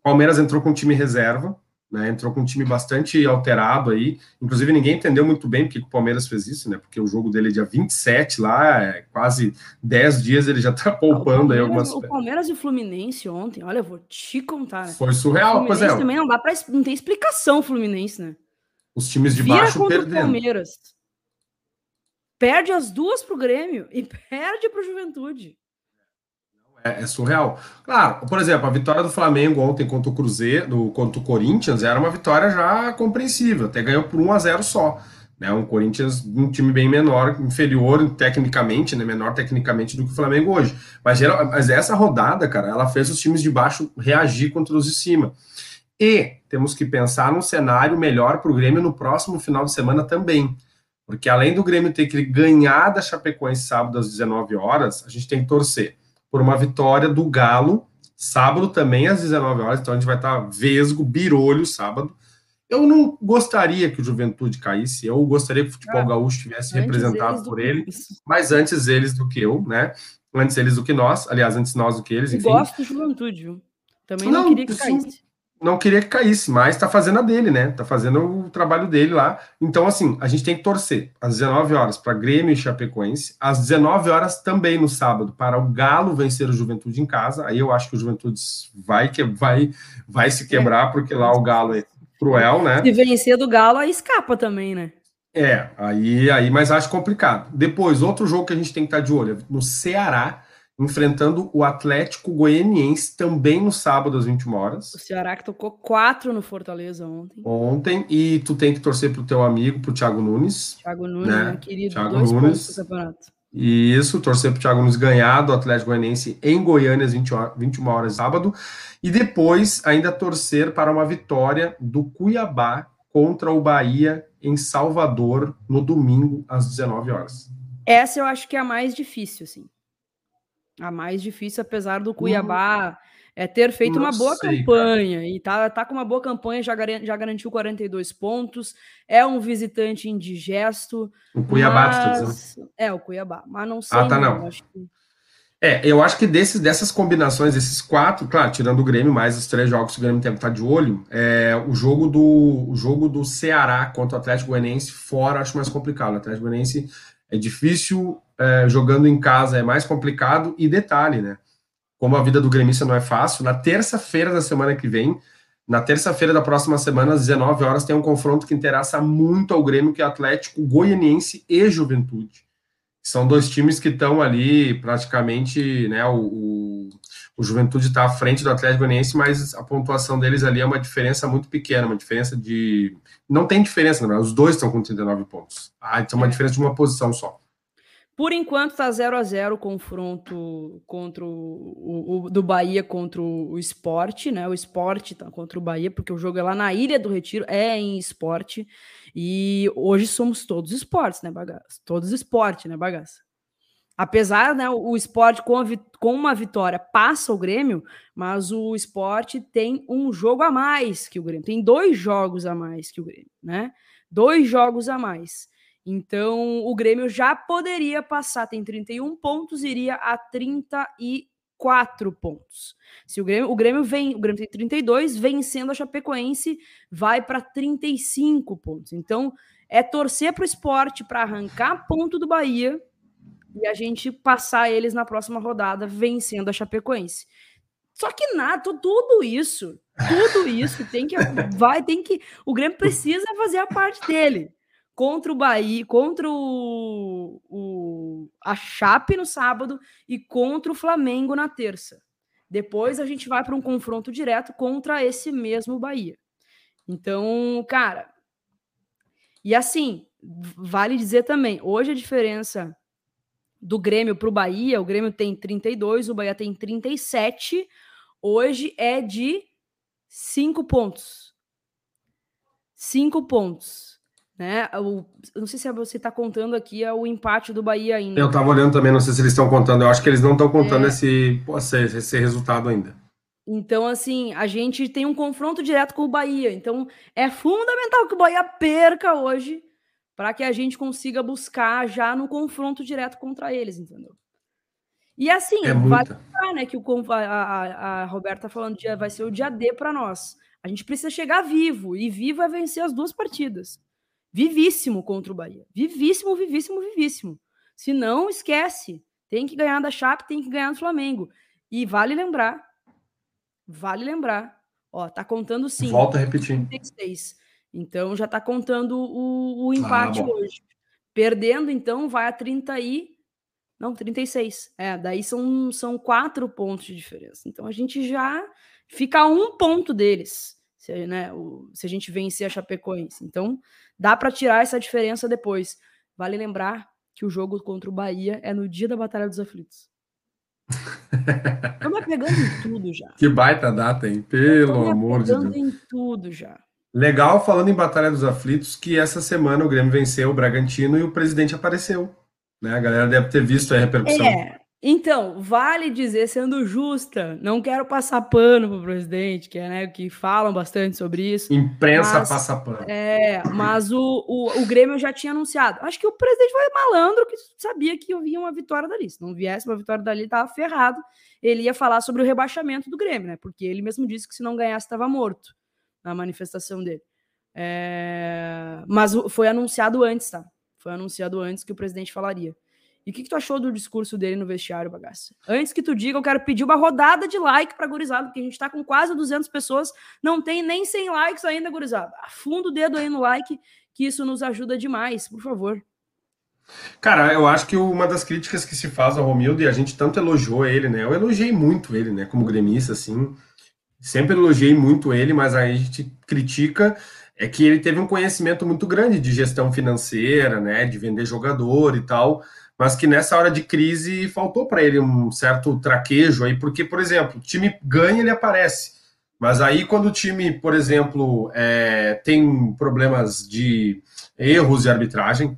Palmeiras entrou com time reserva, né, entrou com um time bastante alterado aí. Inclusive, ninguém entendeu muito bem porque o Palmeiras fez isso, né? Porque o jogo dele é dia 27 lá, é quase 10 dias ele já tá poupando aí algumas. O Palmeiras e o Fluminense ontem, olha, eu vou te contar. Né? Foi surreal, pois é. também não dá para não tem explicação o Fluminense, né? Os times de Vira baixo perdendo. O Palmeiras. Perde as duas pro Grêmio e [LAUGHS] perde pro Juventude. É, é, surreal. Claro, por exemplo, a vitória do Flamengo ontem contra o Cruzeiro, contra o Corinthians, era uma vitória já compreensível, até ganhou por 1 a 0 só. Né? Um Corinthians, um time bem menor, inferior tecnicamente, né? menor tecnicamente do que o Flamengo hoje. Mas, mas essa rodada, cara, ela fez os times de baixo reagir contra os de cima. E temos que pensar num cenário melhor para o Grêmio no próximo final de semana também. Porque além do Grêmio ter que ganhar da Chapecoense sábado às 19 horas, a gente tem que torcer por uma vitória do Galo, sábado também às 19 horas, então a gente vai estar vesgo, birolho sábado. Eu não gostaria que o Juventude caísse, eu gostaria que o futebol ah, gaúcho tivesse representado por ele, mas antes eles do que eu, né? Antes eles do que nós, aliás, antes nós do que eles, enfim. Eu gosto do Juventude, viu? Também não, não queria que caísse não queria que caísse, mas tá fazendo a dele, né? Tá fazendo o trabalho dele lá. Então, assim, a gente tem que torcer às 19 horas para Grêmio e Chapecoense, às 19 horas também no sábado para o Galo vencer o Juventude em casa. Aí eu acho que o Juventude vai que vai vai se quebrar porque lá o Galo é cruel, né? Se vencer do Galo aí escapa também, né? É, aí aí mas acho complicado. Depois, outro jogo que a gente tem que estar tá de olho, no Ceará enfrentando o Atlético Goianiense também no sábado às 21 horas. O Ceará que tocou quatro no Fortaleza ontem. Ontem, e tu tem que torcer pro teu amigo, pro Thiago Nunes. Thiago Nunes, né? meu querido, Thiago dois Nunes. do campeonato. Isso, torcer pro Thiago Nunes ganhar do Atlético Goianiense em Goiânia às 20 horas, 21 horas sábado. E depois ainda torcer para uma vitória do Cuiabá contra o Bahia em Salvador no domingo às 19 horas. Essa eu acho que é a mais difícil, assim a mais difícil, apesar do Cuiabá uhum. é, ter feito uma boa sei, campanha cara. e tá, tá com uma boa campanha, já, já garantiu 42 pontos, é um visitante indigesto. O Cuiabá, tá mas... É, o Cuiabá, mas não sei. Ah, tá, não. não. Acho que... É, eu acho que desses, dessas combinações, esses quatro, claro, tirando o Grêmio, mais os três jogos que o Grêmio tem que estar tá de olho, é, o jogo do o jogo do Ceará contra o Atlético Goianiense fora acho mais complicado. O Atlético Goianiense é difícil é, jogando em casa, é mais complicado. E detalhe, né? Como a vida do gremista não é fácil, na terça-feira da semana que vem, na terça-feira da próxima semana, às 19 horas, tem um confronto que interessa muito ao Grêmio, que é Atlético Goianiense e Juventude. São dois times que estão ali praticamente, né? O, o, o Juventude está à frente do Atlético Goianiense, mas a pontuação deles ali é uma diferença muito pequena, uma diferença de não tem diferença, na verdade. Os dois estão com 39 pontos. Ah, então uma é. diferença de uma posição só. Por enquanto está 0 a 0 o confronto contra o, o, do Bahia contra o, esporte, né? O esporte tá contra o Bahia, porque o jogo é lá na Ilha do Retiro, é em esporte. E hoje somos todos esportes, né, bagaça? Todos esporte, né, bagaça? Apesar, né, o esporte com, com, uma vitória passa o Grêmio, mas o esporte tem um jogo a mais que o Grêmio, tem dois jogos a mais que o Grêmio, né? Dois jogos a mais. Então, o Grêmio já poderia passar, tem 31 pontos, iria a 34 pontos. Se o Grêmio, o Grêmio vem, o Grêmio tem 32, vencendo a Chapecoense, vai para 35 pontos. Então, é torcer para o esporte para arrancar ponto do Bahia e a gente passar eles na próxima rodada vencendo a Chapecoense. Só que nada, tudo isso, tudo [LAUGHS] isso tem que vai, tem que o Grêmio precisa fazer a parte dele contra o Bahia, contra o, o a Chape no sábado e contra o Flamengo na terça. Depois a gente vai para um confronto direto contra esse mesmo Bahia. Então, cara, e assim, vale dizer também, hoje a diferença do Grêmio para o Bahia, o Grêmio tem 32, o Bahia tem 37, hoje é de 5 pontos. 5 pontos. Né? O, não sei se você está contando aqui é o empate do Bahia ainda. Eu estava olhando também, não sei se eles estão contando. Eu acho que eles não estão contando é. esse, esse, esse resultado ainda. Então, assim, a gente tem um confronto direto com o Bahia. Então, é fundamental que o Bahia perca hoje para que a gente consiga buscar já no confronto direto contra eles, entendeu? E assim, é vai lembrar, né, que o, a, a, a Roberta tá falando dia vai ser o dia D para nós. A gente precisa chegar vivo e vivo é vencer as duas partidas. Vivíssimo contra o Bahia. Vivíssimo, vivíssimo, vivíssimo. Se não, esquece. Tem que ganhar da Chape, tem que ganhar do Flamengo. E vale lembrar, vale lembrar, ó, tá contando sim. Volta a repetir. 36. Então já está contando o, o ah, empate ah, hoje. Perdendo, então, vai a 30 e. Não, 36. É, daí são, são quatro pontos de diferença. Então a gente já fica a um ponto deles, se, né, o, se a gente vencer a Chapecoense. Então dá para tirar essa diferença depois. Vale lembrar que o jogo contra o Bahia é no dia da Batalha dos Aflitos. [LAUGHS] Estamos pegando em tudo já. Que baita data, hein? Pelo amor de Deus. pegando em tudo já. Legal, falando em Batalha dos Aflitos, que essa semana o Grêmio venceu o Bragantino e o presidente apareceu. Né? A galera deve ter visto a repercussão. É, então, vale dizer, sendo justa, não quero passar pano para o presidente, que é né, que falam bastante sobre isso. Imprensa mas, passa pano. É, mas o, o, o Grêmio já tinha anunciado. Acho que o presidente foi malandro que sabia que vinha uma vitória dali. Se não viesse uma vitória dali, estava ferrado. Ele ia falar sobre o rebaixamento do Grêmio, né? Porque ele mesmo disse que se não ganhasse, estava morto na manifestação dele. É... Mas foi anunciado antes, tá? Foi anunciado antes que o presidente falaria. E o que, que, tu achou do discurso dele no vestiário, bagaça? Antes que tu diga, eu quero pedir uma rodada de like para gurizada, porque a gente tá com quase 200 pessoas, não tem nem 100 likes ainda, gurizada. Afunda o dedo aí no like, que isso nos ajuda demais, por favor. Cara, eu acho que uma das críticas que se faz ao Romildo, e a gente tanto elogiou ele, né? Eu elogiei muito ele, né? Como gremista, assim. Sempre elogiei muito ele, mas aí a gente critica é que ele teve um conhecimento muito grande de gestão financeira, né, de vender jogador e tal, mas que nessa hora de crise faltou para ele um certo traquejo aí, porque, por exemplo, o time ganha, ele aparece. Mas aí, quando o time, por exemplo, é, tem problemas de erros de arbitragem,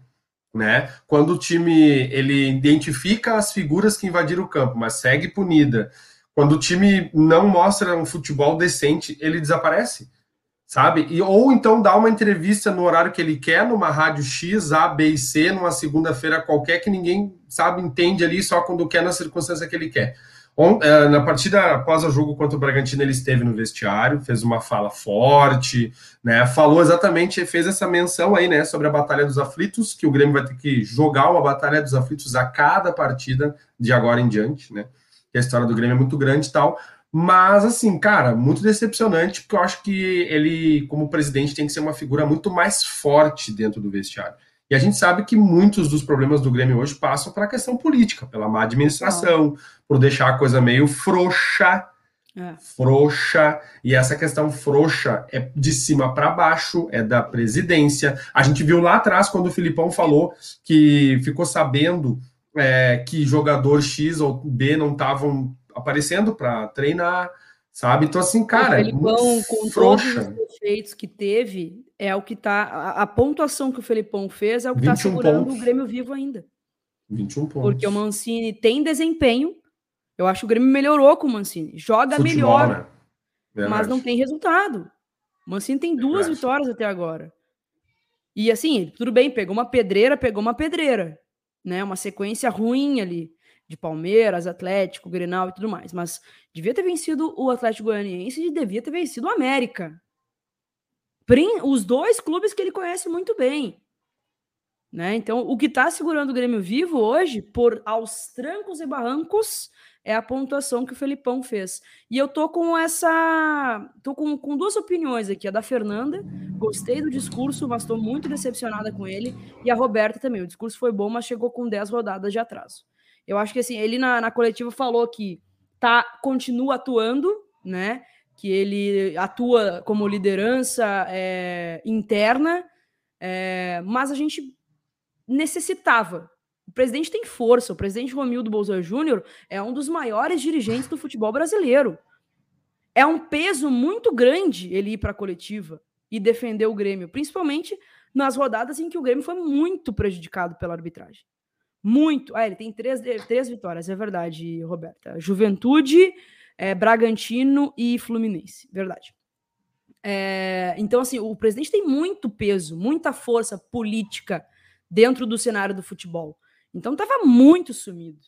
né? Quando o time ele identifica as figuras que invadiram o campo, mas segue punida, quando o time não mostra um futebol decente, ele desaparece, sabe? E, ou então dá uma entrevista no horário que ele quer, numa rádio X, A, B e C, numa segunda-feira qualquer, que ninguém, sabe, entende ali só quando quer, na circunstância que ele quer. É, na partida após o jogo contra o Bragantino, ele esteve no vestiário, fez uma fala forte, né? Falou exatamente, fez essa menção aí, né, sobre a Batalha dos Aflitos, que o Grêmio vai ter que jogar uma Batalha dos Aflitos a cada partida de agora em diante, né? Que a história do Grêmio é muito grande e tal. Mas, assim, cara, muito decepcionante, porque eu acho que ele, como presidente, tem que ser uma figura muito mais forte dentro do vestiário. E a gente sabe que muitos dos problemas do Grêmio hoje passam para a questão política, pela má administração, por deixar a coisa meio frouxa. É. Frouxa, e essa questão frouxa é de cima para baixo, é da presidência. A gente viu lá atrás, quando o Filipão falou que ficou sabendo é, que jogador X ou B não estavam aparecendo para treinar, sabe? Então, assim, cara. O Felipão, com frouxa. todos os defeitos que teve, é o que tá. A, a, pontuação que o Felipão fez é o que está segurando pontos. o Grêmio vivo ainda. 21 pontos. Porque o Mancini tem desempenho. Eu acho que o Grêmio melhorou com o Mancini. Joga Futebol, melhor, né? mas não tem resultado. O Mancini tem duas Verdade. vitórias até agora. E assim, tudo bem, pegou uma pedreira, pegou uma pedreira, né? Uma sequência ruim ali de Palmeiras, Atlético, Grenal e tudo mais, mas devia ter vencido o Atlético Goianiense e devia ter vencido o América. Os dois clubes que ele conhece muito bem. Né? Então, o que está segurando o Grêmio vivo hoje, por aos trancos e barrancos, é a pontuação que o Felipão fez. E eu tô com essa. tô com, com duas opiniões aqui. A da Fernanda, gostei do discurso, mas estou muito decepcionada com ele. E a Roberta também. O discurso foi bom, mas chegou com 10 rodadas de atraso. Eu acho que assim, ele na, na coletiva falou que tá, continua atuando, né? Que ele atua como liderança é, interna, é, mas a gente necessitava o presidente tem força. O presidente Romildo Bolsonaro Júnior é um dos maiores dirigentes do futebol brasileiro. É um peso muito grande ele ir para a coletiva e defender o Grêmio, principalmente nas rodadas em que o Grêmio foi muito prejudicado pela arbitragem. Muito. Ah, ele tem três, três vitórias, é verdade, Roberta. Juventude, é, Bragantino e Fluminense. Verdade. É, então, assim, o presidente tem muito peso, muita força política dentro do cenário do futebol. Então estava muito sumido.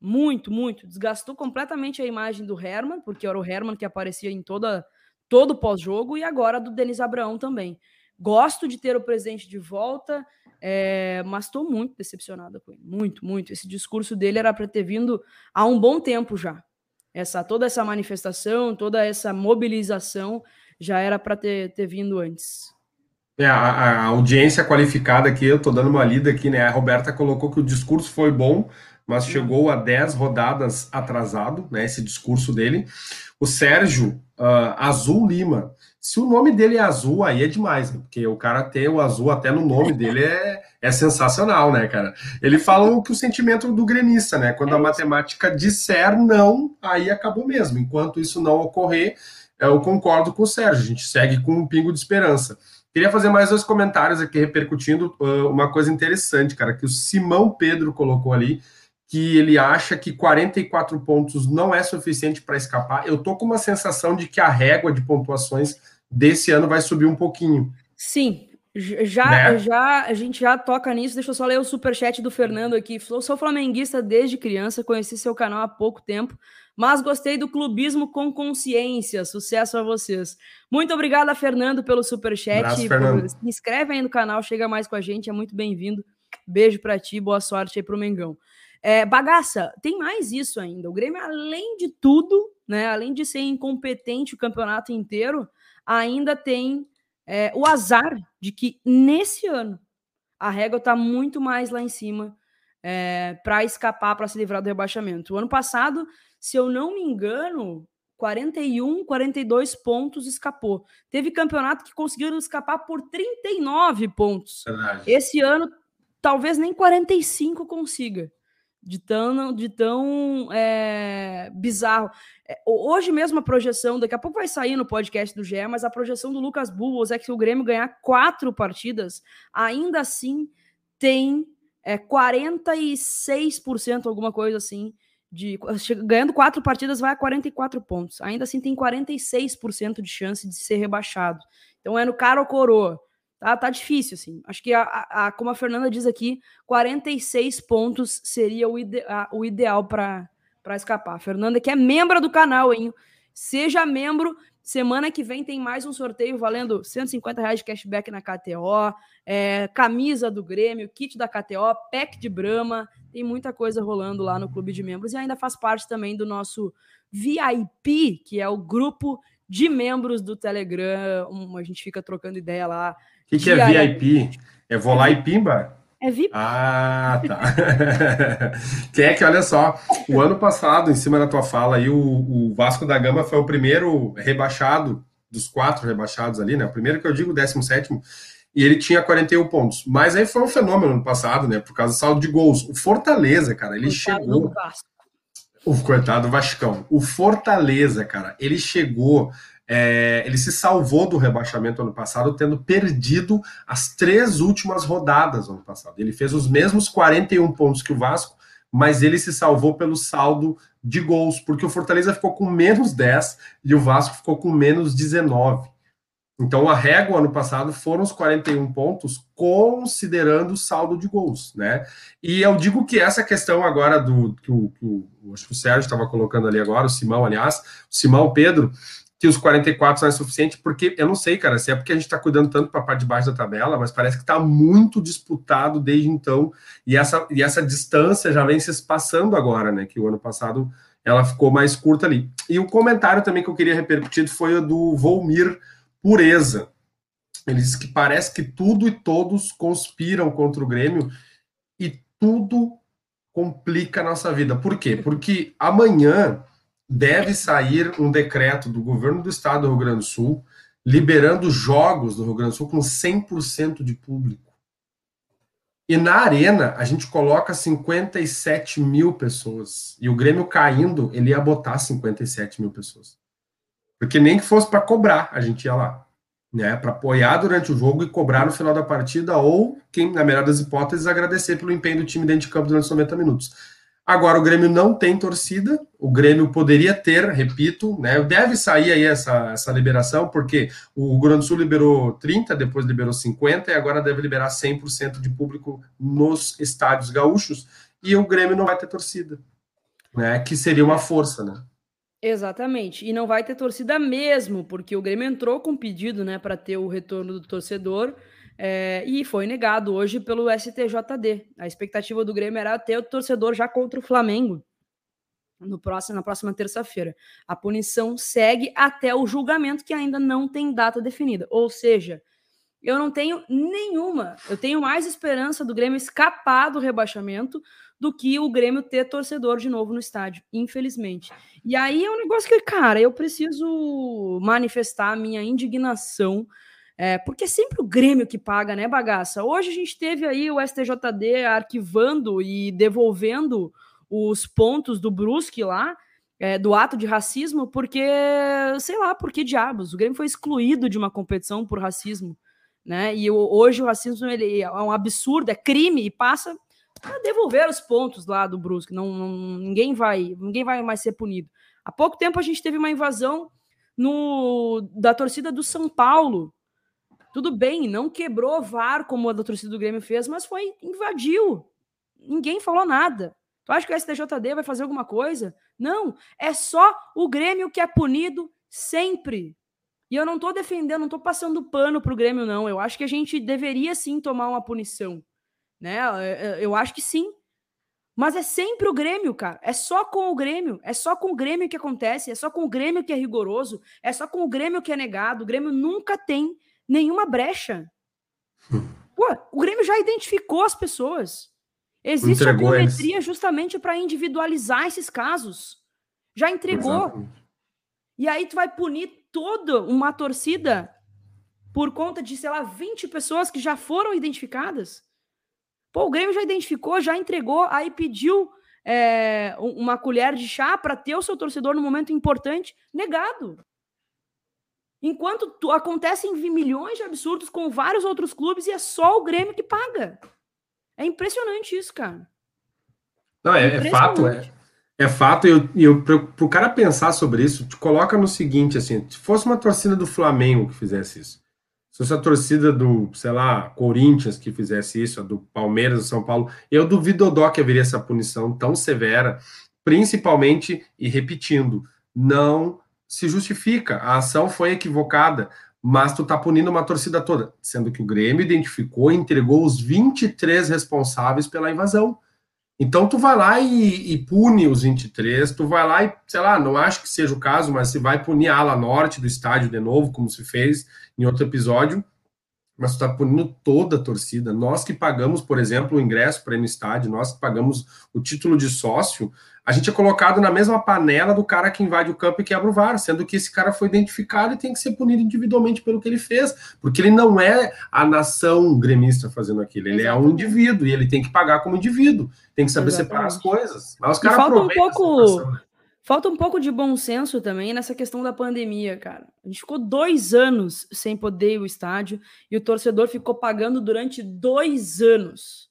Muito, muito. Desgastou completamente a imagem do Herman, porque era o Herman que aparecia em toda todo pós-jogo, e agora do Denis Abraão também. Gosto de ter o presidente de volta, é, mas estou muito decepcionada com ele. Muito, muito. Esse discurso dele era para ter vindo há um bom tempo já. Essa Toda essa manifestação, toda essa mobilização já era para ter, ter vindo antes. É, a, a, audiência qualificada aqui, eu estou dando uma lida aqui, né? A Roberta colocou que o discurso foi bom, mas chegou a 10 rodadas atrasado, né? Esse discurso dele. O Sérgio uh, Azul Lima. Se o nome dele é azul, aí é demais, né? porque o cara ter o azul até no nome [LAUGHS] dele é, é sensacional, né, cara? Ele fala que o sentimento do gremista, né? Quando a matemática disser não, aí acabou mesmo. Enquanto isso não ocorrer, eu concordo com o Sérgio, a gente segue com um pingo de esperança. Queria fazer mais dois comentários aqui repercutindo uh, uma coisa interessante, cara, que o Simão Pedro colocou ali, que ele acha que 44 pontos não é suficiente para escapar. Eu tô com uma sensação de que a régua de pontuações desse ano vai subir um pouquinho. Sim, já, né? já a gente já toca nisso. Deixa eu só ler o super chat do Fernando aqui. Eu sou flamenguista desde criança, conheci seu canal há pouco tempo mas gostei do clubismo com consciência. Sucesso a vocês. Muito obrigada, Fernando, pelo superchat. Abraço, Fernando. Se inscreve aí no canal, chega mais com a gente, é muito bem-vindo. Beijo para ti, boa sorte aí pro Mengão. É, bagaça, tem mais isso ainda. O Grêmio, além de tudo, né, além de ser incompetente o campeonato inteiro, ainda tem é, o azar de que nesse ano a régua está muito mais lá em cima é, para escapar, para se livrar do rebaixamento. O ano passado se eu não me engano, 41, 42 pontos escapou. Teve campeonato que conseguiram escapar por 39 pontos. Verdade. Esse ano, talvez nem 45 consiga. De tão, de tão é, bizarro. Hoje mesmo a projeção, daqui a pouco vai sair no podcast do GE, mas a projeção do Lucas Bulls é que se o Grêmio ganhar quatro partidas, ainda assim tem é, 46%, alguma coisa assim, de ganhando quatro partidas vai a 44 pontos. Ainda assim tem 46% de chance de ser rebaixado. Então é no cara ou coroa. Tá, tá difícil assim. Acho que a, a, como a Fernanda diz aqui, 46 pontos seria o, ide, a, o ideal para para escapar. A Fernanda que é membro do canal, hein? Seja membro. Semana que vem tem mais um sorteio valendo 150 reais de cashback na KTO, é, camisa do Grêmio, kit da KTO, pack de Brama, tem muita coisa rolando lá no clube de membros e ainda faz parte também do nosso VIP, que é o grupo de membros do Telegram. Um, a gente fica trocando ideia lá. O que, que é VIP? É vou lá e pimba? É VIP. Ah, tá. [LAUGHS] que é que, olha só, o ano passado, em cima da tua fala aí, o, o, Vasco da Gama foi o primeiro rebaixado, dos quatro rebaixados ali, né? O primeiro que eu digo, o 17 e ele tinha 41 pontos. Mas aí foi um fenômeno no passado, né? Por causa do saldo de gols. O Fortaleza, cara, ele coitado chegou. O coitado do Vascão. O Fortaleza, cara, ele chegou é, ele se salvou do rebaixamento ano passado, tendo perdido as três últimas rodadas ano passado. Ele fez os mesmos 41 pontos que o Vasco, mas ele se salvou pelo saldo de gols, porque o Fortaleza ficou com menos 10 e o Vasco ficou com menos 19. Então a régua ano passado foram os 41 pontos, considerando o saldo de gols, né? E eu digo que essa questão agora do que o, que o acho que o Sérgio estava colocando ali agora, o Simão, aliás, o Simão Pedro, que os 44 não é suficiente, porque eu não sei, cara, se é porque a gente está cuidando tanto para a parte de baixo da tabela, mas parece que está muito disputado desde então, e essa, e essa distância já vem se espaçando agora, né? Que o ano passado ela ficou mais curta ali. E o comentário também que eu queria repercutir foi o do Volmir Pureza. Ele diz que parece que tudo e todos conspiram contra o Grêmio e tudo complica a nossa vida. Por quê? Porque amanhã deve sair um decreto do governo do estado do Rio Grande do Sul liberando jogos no Rio Grande do Sul com 100% de público. E na arena a gente coloca 57 mil pessoas. E o Grêmio caindo, ele ia botar 57 mil pessoas. Porque nem que fosse para cobrar, a gente ia lá. Né, para apoiar durante o jogo e cobrar no final da partida, ou, quem, na melhor das hipóteses, agradecer pelo empenho do time dentro de campo durante os 90 minutos. Agora o Grêmio não tem torcida, o Grêmio poderia ter, repito, né? Deve sair aí essa, essa liberação, porque o Rio Grande do Sul liberou 30, depois liberou 50 e agora deve liberar 100% de público nos estádios gaúchos, e o Grêmio não vai ter torcida, né? Que seria uma força, né? Exatamente. E não vai ter torcida mesmo, porque o Grêmio entrou com pedido, né, para ter o retorno do torcedor. É, e foi negado hoje pelo STJD. A expectativa do Grêmio era ter o torcedor já contra o Flamengo no próximo, na próxima terça-feira. A punição segue até o julgamento, que ainda não tem data definida. Ou seja, eu não tenho nenhuma. Eu tenho mais esperança do Grêmio escapar do rebaixamento do que o Grêmio ter torcedor de novo no estádio, infelizmente. E aí é um negócio que, cara, eu preciso manifestar a minha indignação é, porque é sempre o Grêmio que paga, né, bagaça? Hoje a gente teve aí o STJD arquivando e devolvendo os pontos do Brusque lá, é, do ato de racismo, porque, sei lá, por que diabos? O Grêmio foi excluído de uma competição por racismo, né? E hoje o racismo ele é um absurdo, é crime e passa a devolver os pontos lá do Brusque. Não, não, ninguém vai, ninguém vai mais ser punido. Há pouco tempo a gente teve uma invasão no da torcida do São Paulo tudo bem, não quebrou VAR como a da torcida do Grêmio fez, mas foi invadiu. Ninguém falou nada. Tu acha que o STJD vai fazer alguma coisa? Não, é só o Grêmio que é punido sempre. E eu não tô defendendo, não tô passando pano pro Grêmio, não. Eu acho que a gente deveria sim tomar uma punição. Né? Eu acho que sim. Mas é sempre o Grêmio, cara. É só com o Grêmio. É só com o Grêmio que acontece. É só com o Grêmio que é rigoroso. É só com o Grêmio que é negado. O Grêmio nunca tem nenhuma brecha. Pô, o Grêmio já identificou as pessoas. Existe entregou a biometria eles. justamente para individualizar esses casos. Já entregou. Exatamente. E aí tu vai punir toda uma torcida por conta de, sei lá, 20 pessoas que já foram identificadas. Pô, o Grêmio já identificou, já entregou, aí pediu é, uma colher de chá para ter o seu torcedor no momento importante. Negado. Enquanto tu, acontecem milhões de absurdos com vários outros clubes e é só o Grêmio que paga. É impressionante isso, cara. Não, é, é fato, é, é fato. E eu, eu, para o cara pensar sobre isso, te coloca no seguinte: assim, se fosse uma torcida do Flamengo que fizesse isso, se fosse a torcida do, sei lá, Corinthians que fizesse isso, a do Palmeiras, do São Paulo, eu duvido dó que haveria essa punição tão severa, principalmente, e repetindo, não se justifica, a ação foi equivocada, mas tu tá punindo uma torcida toda, sendo que o Grêmio identificou e entregou os 23 responsáveis pela invasão. Então tu vai lá e, e, pune os 23, tu vai lá e, sei lá, não acho que seja o caso, mas se vai punir a ala norte do estádio de novo, como se fez em outro episódio, mas tu tá punindo toda a torcida. Nós que pagamos, por exemplo, o ingresso para ir no estádio, nós que pagamos o título de sócio, a gente é colocado na mesma panela do cara que invade o campo e quebra o VAR, sendo que esse cara foi identificado e tem que ser punido individualmente pelo que ele fez, porque ele não é a nação gremista fazendo aquilo, ele Exatamente. é um indivíduo e ele tem que pagar como indivíduo, tem que saber Exatamente. separar as coisas. Mas os caras falta um pouco Falta um pouco de bom senso também nessa questão da pandemia, cara. A gente ficou dois anos sem poder ir ao estádio e o torcedor ficou pagando durante dois anos.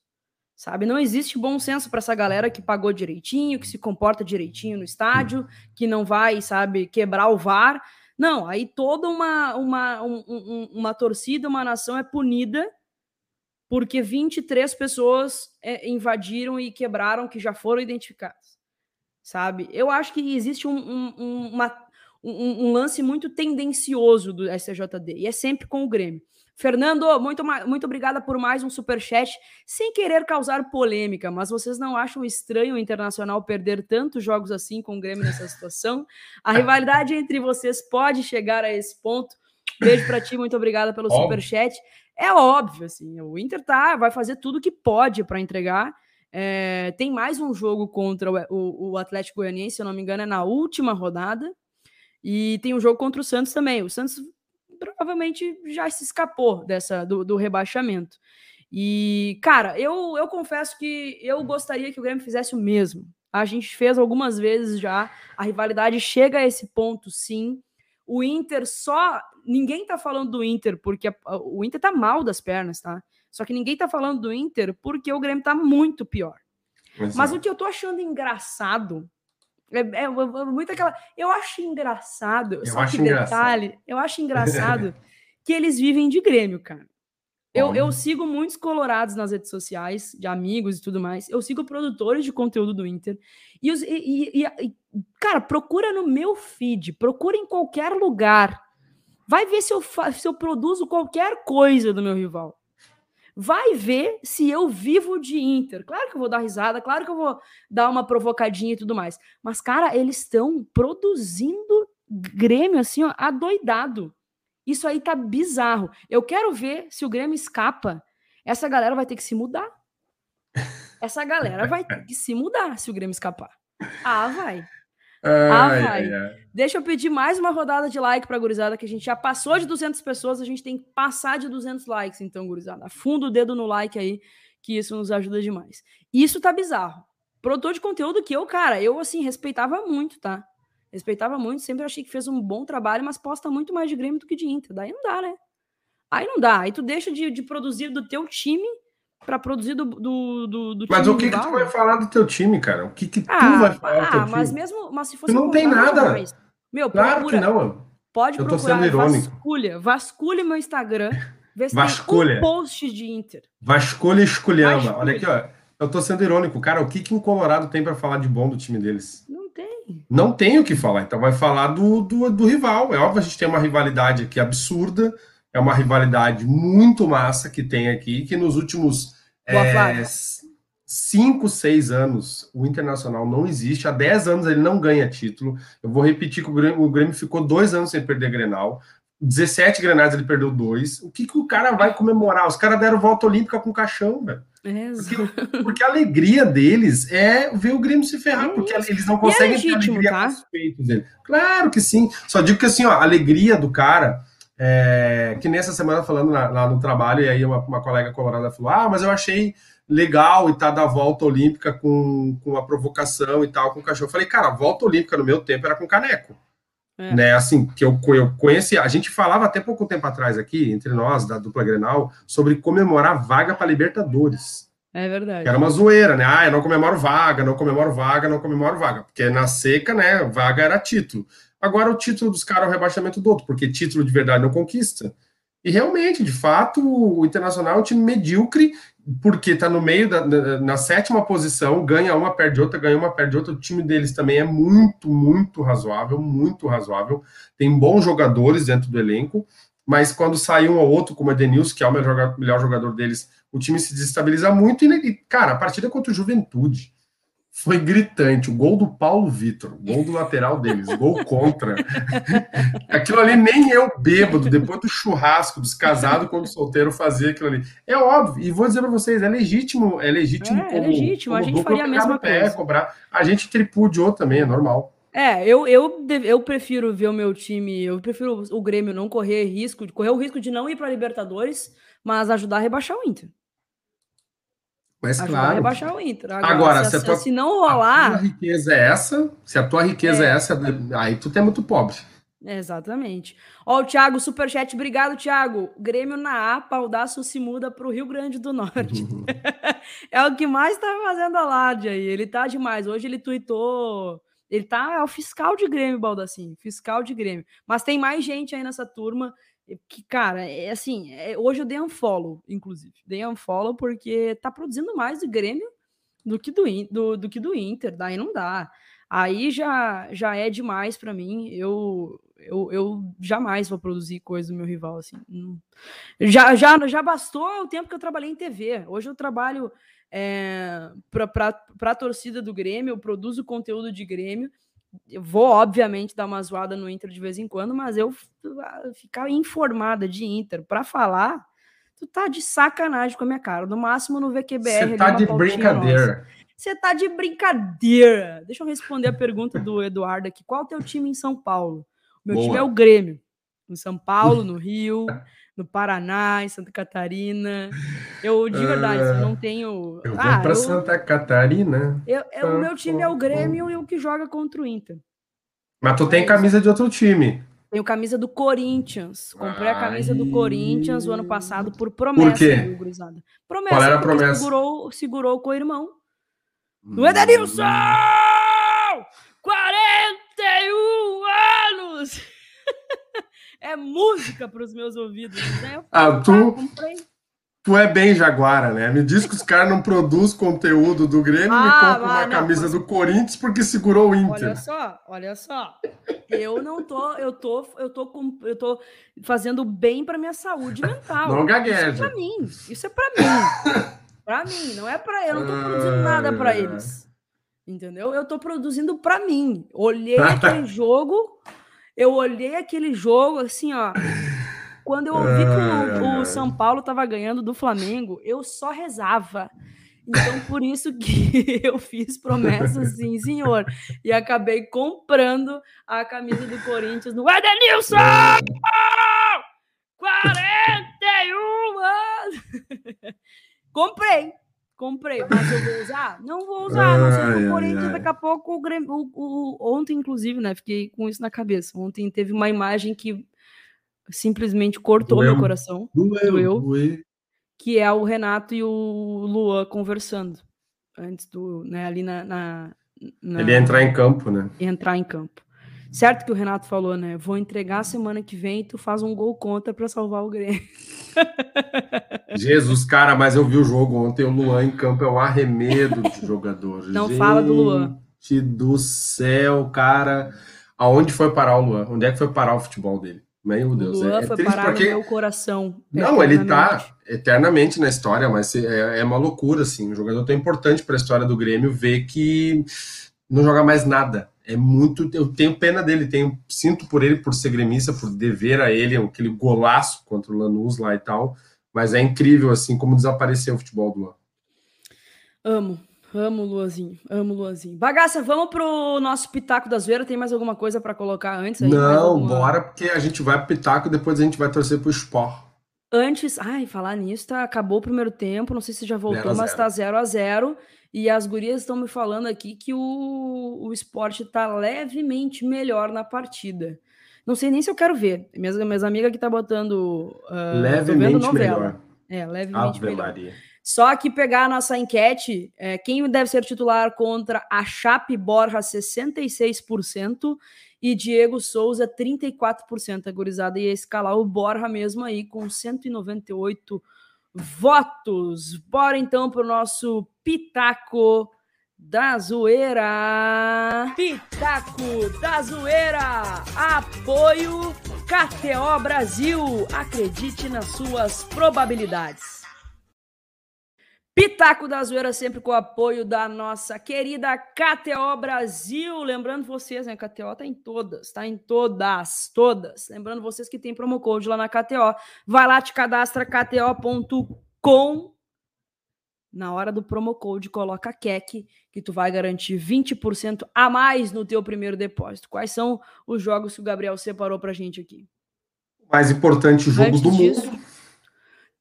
Sabe? Não existe bom senso para essa galera que pagou direitinho, que se comporta direitinho no estádio, que não vai, sabe, quebrar o VAR. Não, aí toda uma, uma, um, um, uma torcida, uma nação é punida porque 23 pessoas é, invadiram e quebraram que já foram identificadas sabe? Eu acho que existe um, um, uma, um, um lance muito tendencioso do STJD, e é sempre com o Grêmio. Fernando, muito, muito obrigada por mais um super chat. Sem querer causar polêmica, mas vocês não acham estranho o Internacional perder tantos jogos assim com o Grêmio nessa situação? A rivalidade entre vocês pode chegar a esse ponto. Beijo para ti, muito obrigada pelo super chat. É óbvio, assim, o Inter tá, vai fazer tudo que pode para entregar. É, tem mais um jogo contra o, o, o, Atlético Goianiense, se eu não me engano, é na última rodada. E tem um jogo contra o Santos também. O Santos provavelmente já se escapou dessa do, do rebaixamento. E, cara, eu, eu confesso que eu gostaria que o Grêmio fizesse o mesmo. A gente fez algumas vezes já. A rivalidade chega a esse ponto, sim. O Inter só. Ninguém tá falando do Inter, porque a, o Inter tá mal das pernas, tá? Só que ninguém tá falando do Inter porque o Grêmio tá muito pior. Exato. Mas o que eu tô achando engraçado é, é, é, muito aquela. Eu acho engraçado, eu só acho que detalhe, engraçado. eu acho engraçado [LAUGHS] que eles vivem de Grêmio, cara. Eu, eu, sigo muitos colorados nas redes sociais, de amigos e tudo mais. Eu sigo produtores de conteúdo do Inter. E, e, e, e, cara, procura no meu feed, procura em qualquer lugar. Vai ver se eu, se eu produzo qualquer coisa do meu rival vai ver se eu vivo de Inter. Claro que eu vou dar risada, claro que eu vou dar uma provocadinha e tudo mais. Mas, cara, eles estão produzindo Grêmio assim, ó, adoidado. Isso aí tá bizarro. Eu quero ver se o Grêmio escapa. Essa galera vai ter que se mudar. Essa galera vai ter que se mudar se o Grêmio escapar. Ah, vai. Ah, vai. Ai, ai. Deixa eu pedir mais uma rodada de like pra gurizada, que a gente já passou de 200 pessoas, a gente tem que passar de 200 likes, então, gurizada. Afunda o dedo no like aí, que isso nos ajuda demais. Isso tá bizarro. Produtor de conteúdo que eu, cara, eu, assim, respeitava muito, tá? Respeitava muito, sempre achei que fez um bom trabalho, mas posta muito mais de Grêmio do que de Inter. Daí não dá, né? Aí não dá. Aí tu deixa de, de produzir do teu time para produzir do, do, do, do Mas o que, que tu vai falar do teu time, cara? O que, que ah, tu vai falar do teu ah, mas time? mesmo, mas se fosse tu não tem nada. Mais, meu, claro procura, que não. Pode eu procurar, sendo irônico. vasculha, vasculha meu Instagram, vê se vasculha. tem um post de Inter. Vasculha e esculhamba. Olha aqui, ó. Eu tô sendo irônico. Cara, o que que o Colorado tem para falar de bom do time deles? Não tem. Não tem o que falar. Então vai falar do, do, do rival. É óbvio, a gente tem uma rivalidade aqui absurda. É uma rivalidade muito massa que tem aqui, que nos últimos é, cinco, seis anos o Internacional não existe. Há dez anos ele não ganha título. Eu vou repetir que o Grêmio, o Grêmio ficou dois anos sem perder Grenal. 17 Grenais ele perdeu dois. O que, que o cara vai comemorar? Os caras deram volta olímpica com caixão, velho. É, porque, porque, a alegria deles é ver o Grêmio se ferrar, é porque eles não conseguem é legítimo, ter alegria tá? com os peitos dele. Claro que sim. Só digo que assim, ó, a alegria do cara é, que nessa semana falando na, lá no trabalho, e aí uma, uma, colega colorada falou: Ah, mas eu achei legal e tá da volta olímpica com, com a provocação e tal, com o cachorro. Eu falei, cara, a volta olímpica no meu tempo era com caneco. É. Né, assim, que eu, eu conheci, a gente falava até pouco tempo atrás aqui, entre nós, da dupla Grenal, sobre comemorar vaga para Libertadores. É verdade. Era uma zoeira, né? Ah, eu não comemoro vaga, não comemoro vaga, não comemoro vaga. Porque na seca, né, vaga era título. Agora o título dos caras é o rebaixamento do outro, porque título de verdade não conquista. E realmente, de fato, o Internacional é um time medíocre, porque está no meio da na sétima posição, ganha uma, perde outra, ganha uma, perde outra. O time deles também é muito, muito razoável, muito razoável. Tem bons jogadores dentro do elenco, mas quando sai um ou outro, como o Edenilson, que é o melhor, melhor jogador deles, o time se desestabiliza muito. E, cara, a partida contra o Juventude foi gritante. O gol do Paulo Vitor, gol do lateral deles, gol contra. aquilo ali nem eu bêbado, depois do churrasco dos casados quando solteiro fazia aquilo ali. É óbvio, e vou dizer para vocês, é legítimo, é legítimo. É, é como, é legítimo, como a gente faria a mesma pé, coisa. Cobrar. A gente tripudiou também, é normal. É, eu, eu, eu prefiro ver o meu time, eu prefiro o Grêmio não correr risco, correr o risco de não ir para Libertadores, mas ajudar a rebaixar o Inter. Mas Ajudar claro. rebaixar o Inter. Agora, Agora se, se, tua, se, não rolar. A tua riqueza é essa, se a tua riqueza é, é essa, aí tu é muito pobre. Exatamente. Ó, o Thiago, superchat, obrigado, Thiago. Grêmio na A, Paldaço se muda para o Rio Grande do Norte. Uhum. [LAUGHS] é o que mais tá fazendo alarde aí. Ele tá demais. Hoje ele tweetou. Ele tá, é o fiscal de Grêmio, Baldassin. Fiscal de Grêmio. Mas tem mais gente aí nessa turma que, cara, é assim, é, hoje eu dei um follow, inclusive. Dei um follow porque tá produzindo mais do Grêmio do que do, do, do que do Inter, daí não dá. Aí já já é demais para mim. Eu, eu eu jamais vou produzir coisa do meu rival assim. Já já já bastou o tempo que eu trabalhei em TV. Hoje eu trabalho é, para a torcida do Grêmio, eu produzo conteúdo de Grêmio eu vou, obviamente, dar uma zoada no Inter de vez em quando, mas eu ficar informada de Inter para falar, tu tá de sacanagem com a minha cara. No máximo no VQBR. Você tá de brincadeira. Você tá de brincadeira. Deixa eu responder a pergunta do Eduardo aqui. Qual é o teu time em São Paulo? Meu Boa. time é o Grêmio. Em São Paulo, no Rio, no Paraná, em Santa Catarina. Eu, de verdade, uh, eu não tenho. Eu vou ah, para Santa Catarina. Eu, eu, o meu time é o Grêmio e o que joga contra o Inter. Mas tu tem é camisa de outro time. Tenho camisa do Corinthians. Comprei Ai. a camisa do Corinthians o ano passado por promessa. Por quê? Promessa. Qual era a promessa? Segurou, segurou com o irmão. Hum. No Edenilson! 41 anos! É música para os meus ouvidos. Né? ah, tu, tu é bem jaguara, né? Me diz que os caras não produzem conteúdo do Grêmio ah, e compram uma não, camisa mas... do Corinthians porque segurou o Inter. Olha só, olha só. Eu não tô, eu tô, eu tô, com, eu tô fazendo bem para minha saúde mental. Não gagueja. Isso é para mim. Isso é para mim. para mim, não é para eu, não tô produzindo nada para eles. Entendeu? Eu tô produzindo para mim. Olhei aquele [LAUGHS] jogo, eu olhei aquele jogo assim, ó. Quando eu ouvi que o, o São Paulo estava ganhando do Flamengo, eu só rezava. Então, por isso que [LAUGHS] eu fiz promessas, sim, senhor. E acabei comprando a camisa do Corinthians no Edenilson! [LAUGHS] 41 anos! [LAUGHS] Comprei. Comprei, mas eu vou usar? Não vou usar, não sei o Corinthians, daqui a pouco o, o, o, ontem, inclusive, né? Fiquei com isso na cabeça. Ontem teve uma imagem que simplesmente cortou doeu, meu coração. Doeu, doeu, doeu, Que é o Renato e o Luan conversando. Antes do, né, ali na, na, na. Ele ia entrar em campo, né? Entrar em campo. Certo que o Renato falou, né? Vou entregar semana que vem e tu faz um gol contra para salvar o Grêmio. [LAUGHS] Jesus, cara, mas eu vi o jogo ontem, o Luan em campo é um arremedo de [LAUGHS] jogador. Não Gente fala do Luan. do céu, cara. Aonde foi parar o Luan? Onde é que foi parar o futebol dele? Meu Deus, o Luan é, foi parar porque... no meu coração. Não, ele tá eternamente na história, mas é, é uma loucura, assim. Um jogador tão importante para a história do Grêmio ver que não joga mais nada é muito. Eu tenho pena dele, tenho, sinto por ele por ser gremista, por dever a ele aquele golaço contra o Lanús lá e tal. Mas é incrível assim como desapareceu o futebol do Luan. Amo, amo o Luanzinho, amo o Luanzinho. Bagaça, vamos pro nosso Pitaco da Zoeira. Tem mais alguma coisa para colocar antes? Não, alguma... bora, porque a gente vai pro Pitaco e depois a gente vai torcer pro Sport. Antes, ai, falar nisso, tá, acabou o primeiro tempo, não sei se já voltou, zero mas zero. tá 0 a 0 e as gurias estão me falando aqui que o, o esporte está levemente melhor na partida. Não sei nem se eu quero ver. Minhas, minhas amigas que tá botando. Uh, levemente melhor. É, levemente melhor. Só que pegar a nossa enquete, é, quem deve ser titular contra a Chape Borja, 66%, e Diego Souza, 34%. A gurizada ia escalar o Borja mesmo aí, com 198 votos. Bora então para o nosso Pitaco da Zoeira. Pitaco da Zoeira. Apoio KTO Brasil. Acredite nas suas probabilidades. Pitaco da Zoeira sempre com o apoio da nossa querida KTO Brasil. Lembrando vocês, né? KTO tá em todas, tá em todas, todas. Lembrando vocês que tem promo code lá na KTO. Vai lá, te cadastra kto.com. Na hora do promo code, coloca KEC, que tu vai garantir 20% a mais no teu primeiro depósito. Quais são os jogos que o Gabriel separou pra gente aqui? O mais importante jogo Antes do disso, mundo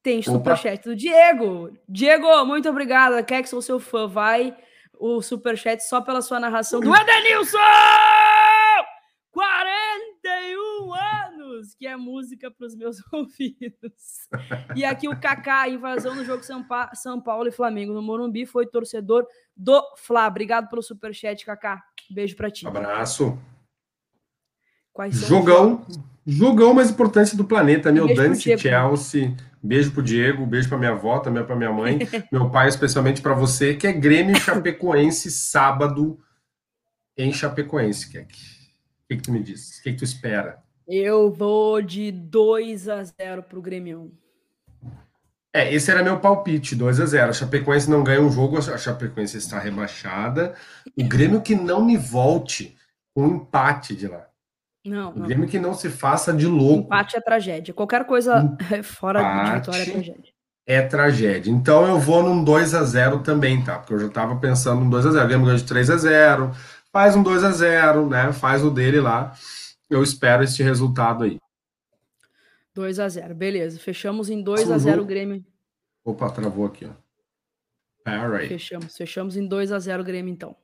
Tem superchat do Diego. Diego, muito obrigada. Quer que sou seu fã? Vai o superchat só pela sua narração do Edenilson! 41 anos! Que é música para os meus [LAUGHS] ouvidos. E aqui o Kaká, invasão no jogo São, pa São Paulo e Flamengo no Morumbi, foi torcedor do Fla. Obrigado pelo superchat, Kaká. Beijo para ti. Abraço. Quais são jogão, jogão mais importante do planeta, meu Dance Chelsea. Beijo pro Diego, beijo pra minha avó, também pra minha mãe, [LAUGHS] meu pai, especialmente para você, que é Grêmio Chapecoense, sábado em Chapecoense, Kek. O que, que tu me diz? O que, que tu espera? Eu vou de 2 a 0 pro Grêmio. É, esse era meu palpite, 2 a 0 A Chapecoense não ganha um jogo, a Chapecoense está rebaixada. O Grêmio que não me volte com um empate de lá. Não, o Grêmio que não se faça de louco. Empate é tragédia. Qualquer coisa Empate [LAUGHS] fora de vitória é tragédia. É tragédia. Então eu vou num 2 a 0 também, tá? Porque eu já tava pensando num 2 a 0 O Grêmio ganha de 3 a 0 Faz um 2 a 0 né? Faz o dele lá. Eu espero este resultado aí. 2 a 0 beleza. Fechamos em 2 a 0 o Grêmio. Opa, travou aqui, ó. Peraí. Fechamos, fechamos em 2 a 0 o Grêmio, então.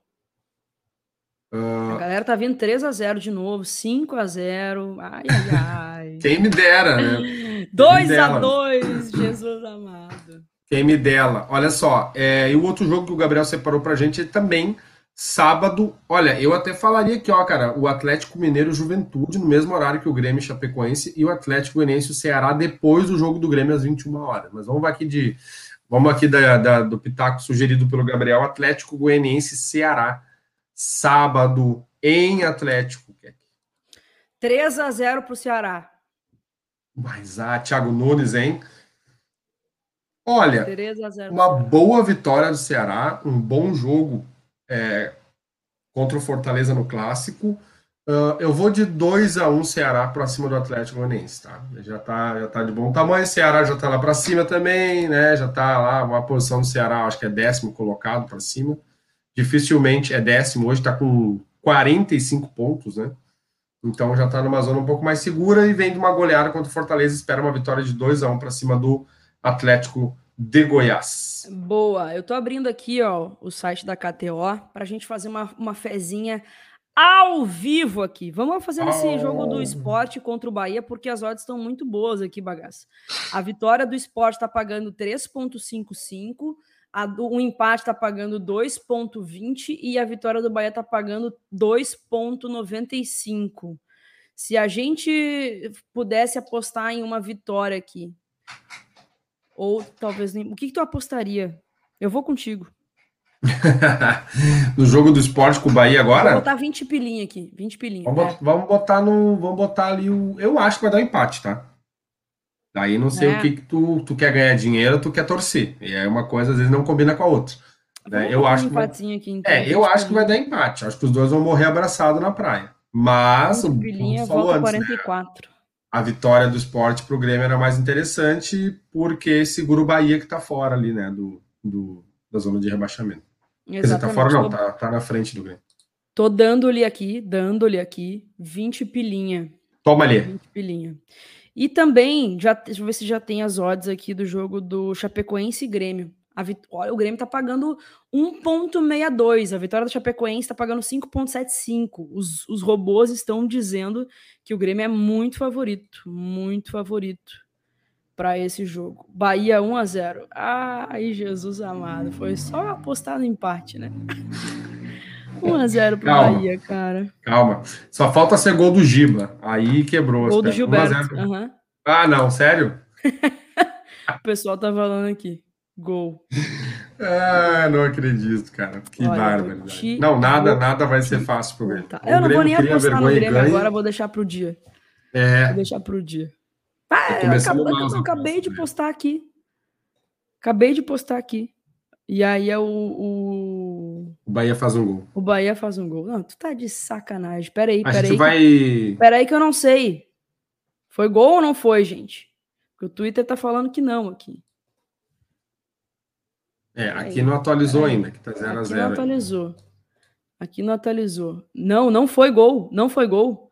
Uh... A galera tá vindo 3 a 0 de novo, 5 a 0 Ai, ai, ai. [LAUGHS] Quem me dera, né? [LAUGHS] 2 a 2 Jesus amado. Quem me dera. Olha só, é, e o outro jogo que o Gabriel separou pra gente é também sábado. Olha, eu até falaria aqui, ó, cara, o Atlético Mineiro Juventude no mesmo horário que o Grêmio Chapecoense e o Atlético Goianiense o Ceará depois do jogo do Grêmio às 21 horas. Mas vamos aqui de vamos aqui da, da do pitaco sugerido pelo Gabriel, Atlético Goianiense Ceará sábado em Atlético. 3 a 0 para o Ceará. Mas, ah, Thiago Nunes, hein? Olha, uma boa vitória do Ceará, um bom jogo é, contra o Fortaleza no Clássico. Uh, eu vou de 2 a 1 um Ceará para cima do Atlético Goianiense, tá? Já tá, já tá de bom tamanho. Ceará já tá lá para cima também, né? Já tá lá, uma posição do Ceará, acho que é décimo colocado para cima dificilmente é décimo, hoje está com 45 pontos, né? Então já está numa zona um pouco mais segura e vem de uma goleada contra o Fortaleza, espera uma vitória de 2 a 1 para cima do Atlético de Goiás. Boa, eu tô abrindo aqui, ó, o site da KTO para a gente fazer uma, uma fezinha ao vivo aqui. Vamos fazer esse jogo do esporte contra o Bahia, porque as odds estão muito boas aqui, bagaço. A vitória do esporte está pagando 3,55 a, o empate está pagando 2,20 e a vitória do Bahia está pagando 2,95. Se a gente pudesse apostar em uma vitória aqui, ou talvez nem. O que, que tu apostaria? Eu vou contigo. [LAUGHS] no jogo do esporte com o Bahia agora? Vou botar 20 pilinha aqui. 20 pilinha. Vamos, é. vamos, botar no. Vamos botar ali o. Eu acho que vai dar empate, tá? Daí não sei é. o que, que tu, tu quer ganhar dinheiro, tu quer torcer. E é uma coisa, às vezes, não combina com a outra. Né? Eu acho um que. Aqui, então, é, eu acho que vai dar empate. Acho que os dois vão morrer abraçados na praia. Mas, o falou antes, 44. Né? a vitória do esporte para o Grêmio era mais interessante porque segura o Bahia que está fora ali, né, do, do, da zona de rebaixamento. Exatamente. Quer dizer, tá fora não, tá, tá na frente do Grêmio. Tô dando-lhe aqui, dando-lhe aqui 20 pilinha. Toma ali. 20 pilinha. E também, já, deixa eu ver se já tem as odds aqui do jogo do Chapecoense e Grêmio. A o Grêmio tá pagando 1,62. A vitória do Chapecoense tá pagando 5,75. Os, os robôs estão dizendo que o Grêmio é muito favorito, muito favorito para esse jogo. Bahia 1 a 0. Ai, Jesus amado, foi só apostar no empate, né? 1x0 pro calma, Bahia, cara. Calma. Só falta ser gol do Giba. Aí quebrou. Gol do Gilberto. Uhum. Ah, não, sério? [LAUGHS] o pessoal tá falando aqui. Gol. Ah, não acredito, cara. Que bárbaro. Não, nada, nada vai ser fácil pro Grêmio. Tá. Eu não vou nem apostar no Grêmio agora, vou deixar pro dia. É. Vou deixar pro dia. Ah, eu, acabei, eu acabei de postar aqui. Acabei de postar aqui. E aí é o, o, o. Bahia faz um gol. O Bahia faz um gol. Não, tu tá de sacanagem. Peraí, A peraí. vai. Que... Peraí que eu não sei. Foi gol ou não foi, gente? Porque o Twitter tá falando que não aqui. É, aqui não atualizou ainda, que tá 0 a 0 Aqui não atualizou. Aqui não atualizou. Não, não foi gol. Não foi gol.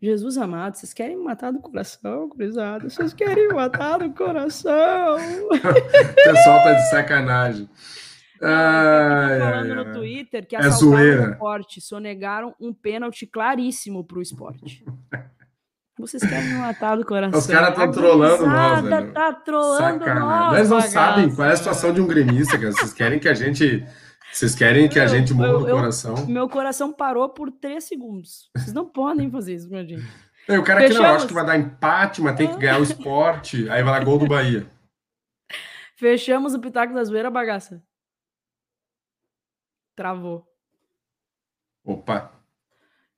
Jesus amado, vocês querem me matar do coração, gurizada? Vocês querem me matar do coração? [LAUGHS] o pessoal tá de sacanagem. Ai, falando ai, no Twitter que é zoeira. o esporte, sonegaram um pênalti claríssimo pro esporte. Vocês querem me matar do coração. Os caras estão trolando nós, velho. tá trolando Sacanagem. nós. Eles não sabem qual é a situação de um gremista, cara. Vocês querem que a gente vocês querem que a gente morra do coração? Meu coração parou por três segundos. Vocês não podem fazer isso, minha gente. o cara que não, acha que vai dar empate, mas tem que ganhar o esporte. Aí vai lá gol do Bahia. Fechamos o Pitaco da Zoeira, bagaça. Travou. Opa.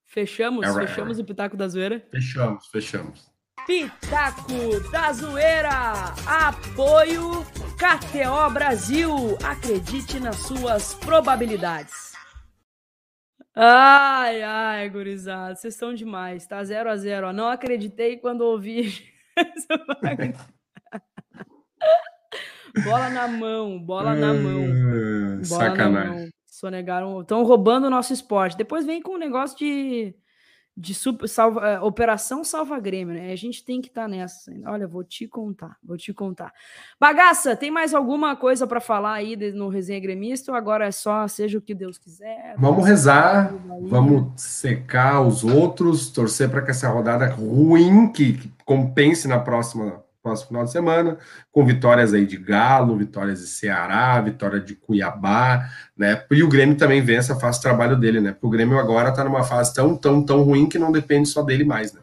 Fechamos? É fechamos o Pitaco da Zoeira? Fechamos, fechamos. Pitaco da Zoeira. Apoio KTO Brasil. Acredite nas suas probabilidades. Ai, ai, gurizada, vocês estão demais, tá? 0 a 0 Não acreditei quando ouvi. [LAUGHS] bola na mão, bola na mão. Bola Sacanagem. Na mão. Sonegaram, estão roubando o nosso esporte. Depois vem com o um negócio de de super, salva, uh, Operação Salva Grêmio, né? A gente tem que estar tá nessa. Olha, vou te contar, vou te contar. Bagaça, tem mais alguma coisa para falar aí no Resenha Gremista ou agora é só seja o que Deus quiser? Vamos rezar, vamos secar os outros, torcer para que essa rodada ruim que, que compense na próxima próximo final de semana, com vitórias aí de Galo, vitórias de Ceará, vitória de Cuiabá, né? E o Grêmio também vença, faz o trabalho dele, né? Porque o Grêmio agora está numa fase tão, tão, tão ruim que não depende só dele mais, né?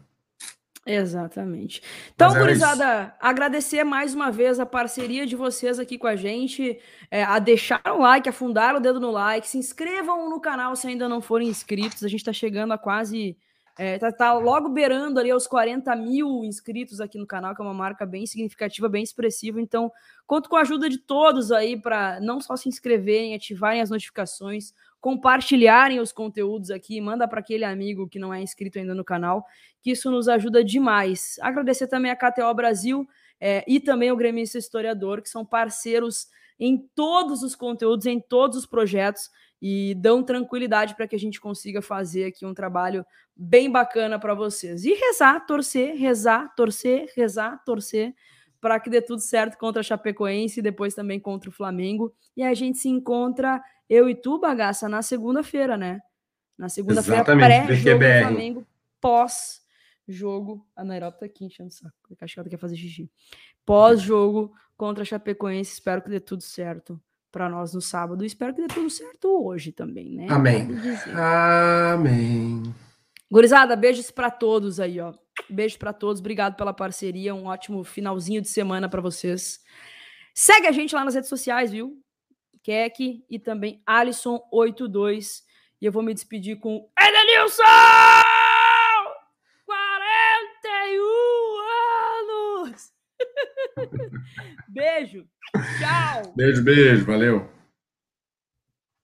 Exatamente. Então, gurizada, agradecer mais uma vez a parceria de vocês aqui com a gente, é, a deixar o like, afundar o dedo no like, se inscrevam no canal se ainda não forem inscritos, a gente está chegando a quase é, tá, tá, logo beirando ali os 40 mil inscritos aqui no canal, que é uma marca bem significativa, bem expressiva. Então, conto com a ajuda de todos aí para não só se inscreverem, ativarem as notificações, compartilharem os conteúdos aqui, manda para aquele amigo que não é inscrito ainda no canal, que isso nos ajuda demais. Agradecer também a KTO Brasil é, e também o Gremista Historiador, que são parceiros em todos os conteúdos, em todos os projetos e dão tranquilidade para que a gente consiga fazer aqui um trabalho bem bacana para vocês. E rezar, torcer, rezar, torcer, rezar, torcer para que dê tudo certo contra a Chapecoense e depois também contra o Flamengo. E a gente se encontra, eu e tu, bagaça, na segunda-feira, né? Na segunda-feira, pré-jogo do Flamengo, pós-jogo. A Nairobi tá aqui enchendo o saco. Acho que ela quer fazer xixi. Pós-jogo contra a Chapecoense. Espero que dê tudo certo para nós no sábado. Espero que dê tudo certo hoje também, né? Amém. Amém. Gurizada, beijos para todos aí, ó. Beijo para todos, obrigado pela parceria, um ótimo finalzinho de semana para vocês. Segue a gente lá nas redes sociais, viu? Keck e também Alisson82. E eu vou me despedir com Edenilson! 41 anos! Beijo! Tchau! Beijo, beijo, valeu!